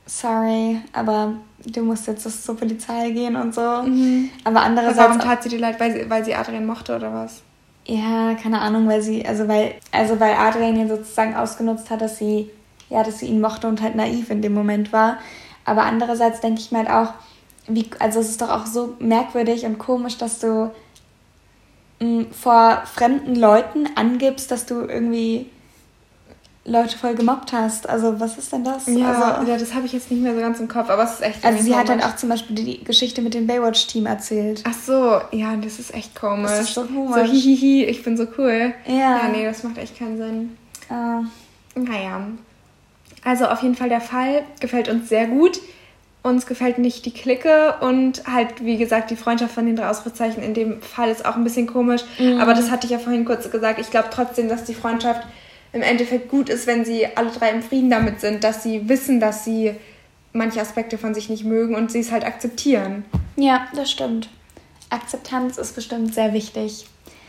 sorry, aber du musst jetzt zur Polizei gehen und so. Mhm. Aber andererseits. Warum tat sie dir leid, weil sie, weil sie Adrian mochte oder was? Ja, keine Ahnung, weil sie, also weil, also weil Adrian ihn sozusagen ausgenutzt hat, dass sie, ja, dass sie ihn mochte und halt naiv in dem Moment war. Aber andererseits denke ich mir halt auch, wie, also es ist doch auch so merkwürdig und komisch, dass du mh, mm, vor fremden Leuten angibst, dass du irgendwie Leute voll gemobbt hast. Also was ist denn das? Ja, also, ja das habe ich jetzt nicht mehr so ganz im Kopf, aber es ist echt. Also sie hat dann auch zum Beispiel die Geschichte mit dem Baywatch-Team erzählt. Ach so, ja, das ist echt komisch. Das ist so komisch. So hihihi, ich bin so cool. Ja. Ja, nee, das macht echt keinen Sinn. Uh. Naja. Also auf jeden Fall der Fall gefällt uns sehr gut. Uns gefällt nicht die Clique und halt, wie gesagt, die Freundschaft von den drei Ausrufezeichen in dem Fall ist auch ein bisschen komisch. Mhm. Aber das hatte ich ja vorhin kurz gesagt. Ich glaube trotzdem, dass die Freundschaft im Endeffekt gut ist, wenn sie alle drei im Frieden damit sind, dass sie wissen, dass sie manche Aspekte von sich nicht mögen und sie es halt akzeptieren. Ja, das stimmt. Akzeptanz ist bestimmt sehr wichtig.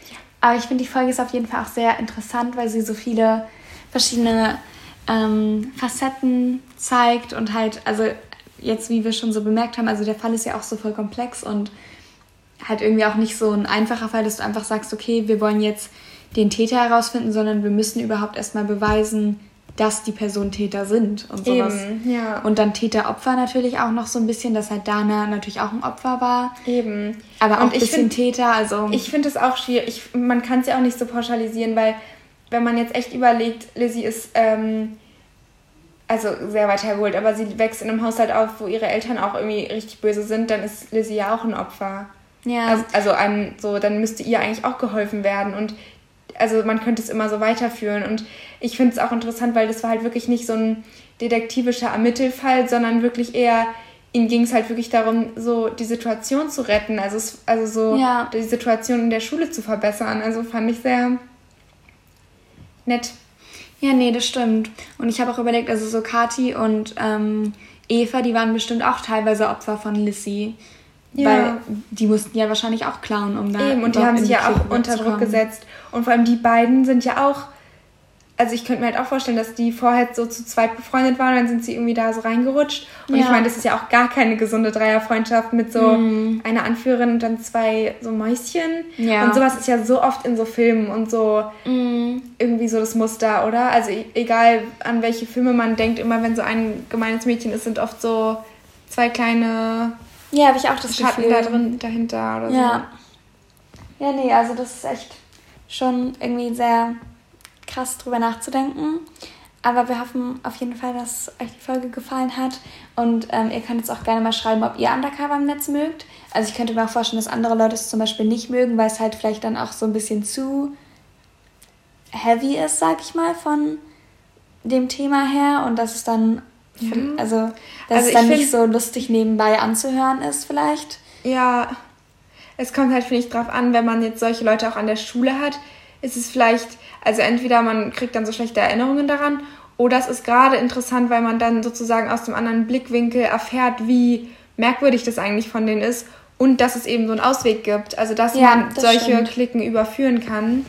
Ja. Aber ich finde, die Folge ist auf jeden Fall auch sehr interessant, weil sie so viele verschiedene ähm, Facetten zeigt und halt, also jetzt, wie wir schon so bemerkt haben, also der Fall ist ja auch so voll komplex und halt irgendwie auch nicht so ein einfacher Fall, dass du einfach sagst, okay, wir wollen jetzt den Täter herausfinden, sondern wir müssen überhaupt erstmal beweisen, dass die Personen Täter sind und sowas. Eben, ja. Und dann Täter-Opfer natürlich auch noch so ein bisschen, dass halt Dana natürlich auch ein Opfer war. Eben. Aber auch und ein bisschen find, Täter, also. Ich finde es auch schwierig. Ich, man kann es ja auch nicht so pauschalisieren, weil wenn man jetzt echt überlegt, Lizzie ist ähm, also sehr weit hergeholt, aber sie wächst in einem Haushalt auf, wo ihre Eltern auch irgendwie richtig böse sind, dann ist Lizzie ja auch ein Opfer. Ja. Also, also ein, so, dann müsste ihr eigentlich auch geholfen werden. Und also man könnte es immer so weiterführen. Und ich finde es auch interessant, weil das war halt wirklich nicht so ein detektivischer Ermittelfall, sondern wirklich eher, ihm ging es halt wirklich darum, so die Situation zu retten, also, also so ja. die Situation in der Schule zu verbessern. Also fand ich sehr nett. Ja, nee, das stimmt. Und ich habe auch überlegt, also so Kati und ähm, Eva, die waren bestimmt auch teilweise Opfer von Lissy. Ja. Weil die mussten ja wahrscheinlich auch klauen, um da. Eben, und die haben sich ja auch unter Druck gesetzt. Und vor allem die beiden sind ja auch. Also ich könnte mir halt auch vorstellen, dass die vorher so zu zweit befreundet waren, dann sind sie irgendwie da so reingerutscht. Und ja. ich meine, das ist ja auch gar keine gesunde Dreierfreundschaft mit so mm. einer Anführerin und dann zwei so Mäuschen. Ja. Und sowas ist ja so oft in so Filmen und so mm. irgendwie so das Muster, oder? Also e-, egal an welche Filme man denkt, immer wenn so ein gemeines Mädchen ist, sind oft so zwei kleine ja, habe ich auch das Schatten Gefühl. da drin dahinter oder ja. Ja, nee, also das ist echt schon irgendwie sehr krass drüber nachzudenken. Aber wir hoffen auf jeden Fall, dass euch die Folge gefallen hat. Und ähm, ihr könnt jetzt auch gerne mal schreiben, ob ihr Undercover im Netz mögt. Also ich könnte mir auch vorstellen, dass andere Leute es zum Beispiel nicht mögen, weil es halt vielleicht dann auch so ein bisschen zu heavy ist, sag ich mal, von dem Thema her. Und dass es dann, ja. also, dass also es dann nicht so lustig nebenbei anzuhören ist vielleicht. Ja, es kommt halt, finde ich, drauf an, wenn man jetzt solche Leute auch an der Schule hat, ist es vielleicht, also entweder man kriegt dann so schlechte Erinnerungen daran oder es ist gerade interessant, weil man dann sozusagen aus dem anderen Blickwinkel erfährt, wie merkwürdig das eigentlich von denen ist und dass es eben so einen Ausweg gibt. Also dass ja, man das solche stimmt. Klicken überführen kann.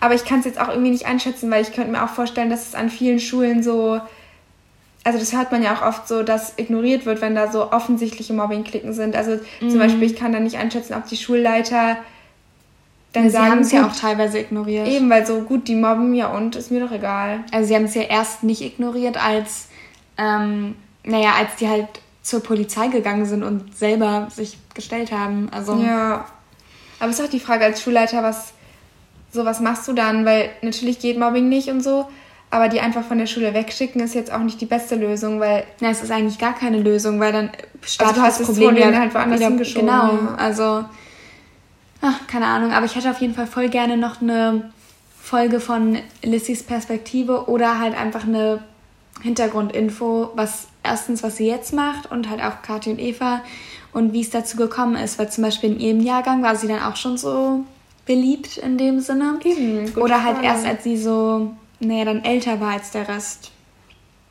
Aber ich kann es jetzt auch irgendwie nicht einschätzen, weil ich könnte mir auch vorstellen, dass es an vielen Schulen so, also das hört man ja auch oft so, dass ignoriert wird, wenn da so offensichtliche Mobbing-Klicken sind. Also mhm. zum Beispiel, ich kann da nicht einschätzen, ob die Schulleiter dann ja, sagen, sie haben es ja auch teilweise ignoriert. Eben, weil so gut, die mobben, ja und, ist mir doch egal. Also sie haben es ja erst nicht ignoriert, als, ähm, naja, als die halt zur Polizei gegangen sind und selber sich gestellt haben. Also ja. Aber es ist auch die Frage als Schulleiter, was, so was machst du dann? Weil natürlich geht Mobbing nicht und so, aber die einfach von der Schule wegschicken ist jetzt auch nicht die beste Lösung, weil... Na, es ist eigentlich gar keine Lösung, weil dann startet also du hast das Problem ja halt woanders wieder, hingeschoben. Genau, ja. also ach, keine Ahnung, aber ich hätte auf jeden Fall voll gerne noch eine Folge von Lissys Perspektive oder halt einfach eine Hintergrundinfo, was erstens, was sie jetzt macht und halt auch Kathi und Eva und wie es dazu gekommen ist, weil zum Beispiel in ihrem Jahrgang war sie dann auch schon so beliebt in dem Sinne. Eben, oder halt Frage. erst, als sie so, naja, dann älter war als der Rest.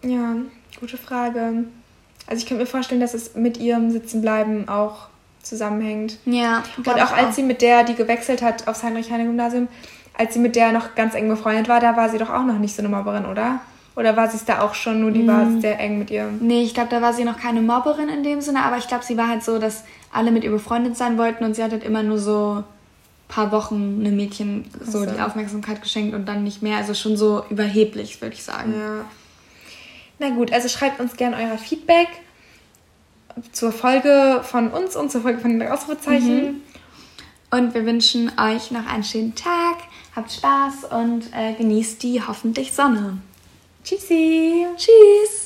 Ja, gute Frage. Also ich könnte mir vorstellen, dass es mit ihrem Sitzenbleiben auch zusammenhängt. Ja. Und auch als auch. sie mit der, die gewechselt hat aufs Heinrich-Heine-Gymnasium, als sie mit der noch ganz eng befreundet war, da war sie doch auch noch nicht so eine Mobberin, oder? Oder war sie es da auch schon, nur die mm. war sehr eng mit ihr? Nee, ich glaube, da war sie noch keine Mobberin in dem Sinne, aber ich glaube, sie war halt so, dass alle mit ihr befreundet sein wollten und sie hat halt immer nur so paar Wochen einem Mädchen so, so die Aufmerksamkeit geschenkt und dann nicht mehr. Also schon so überheblich, würde ich sagen. Ja. Na gut, also schreibt uns gerne euer Feedback zur Folge von uns und zur Folge von den Ausrufezeichen. Mhm. Und wir wünschen euch noch einen schönen Tag, habt Spaß und äh, genießt die hoffentlich Sonne. Tschüssi. Tschüss.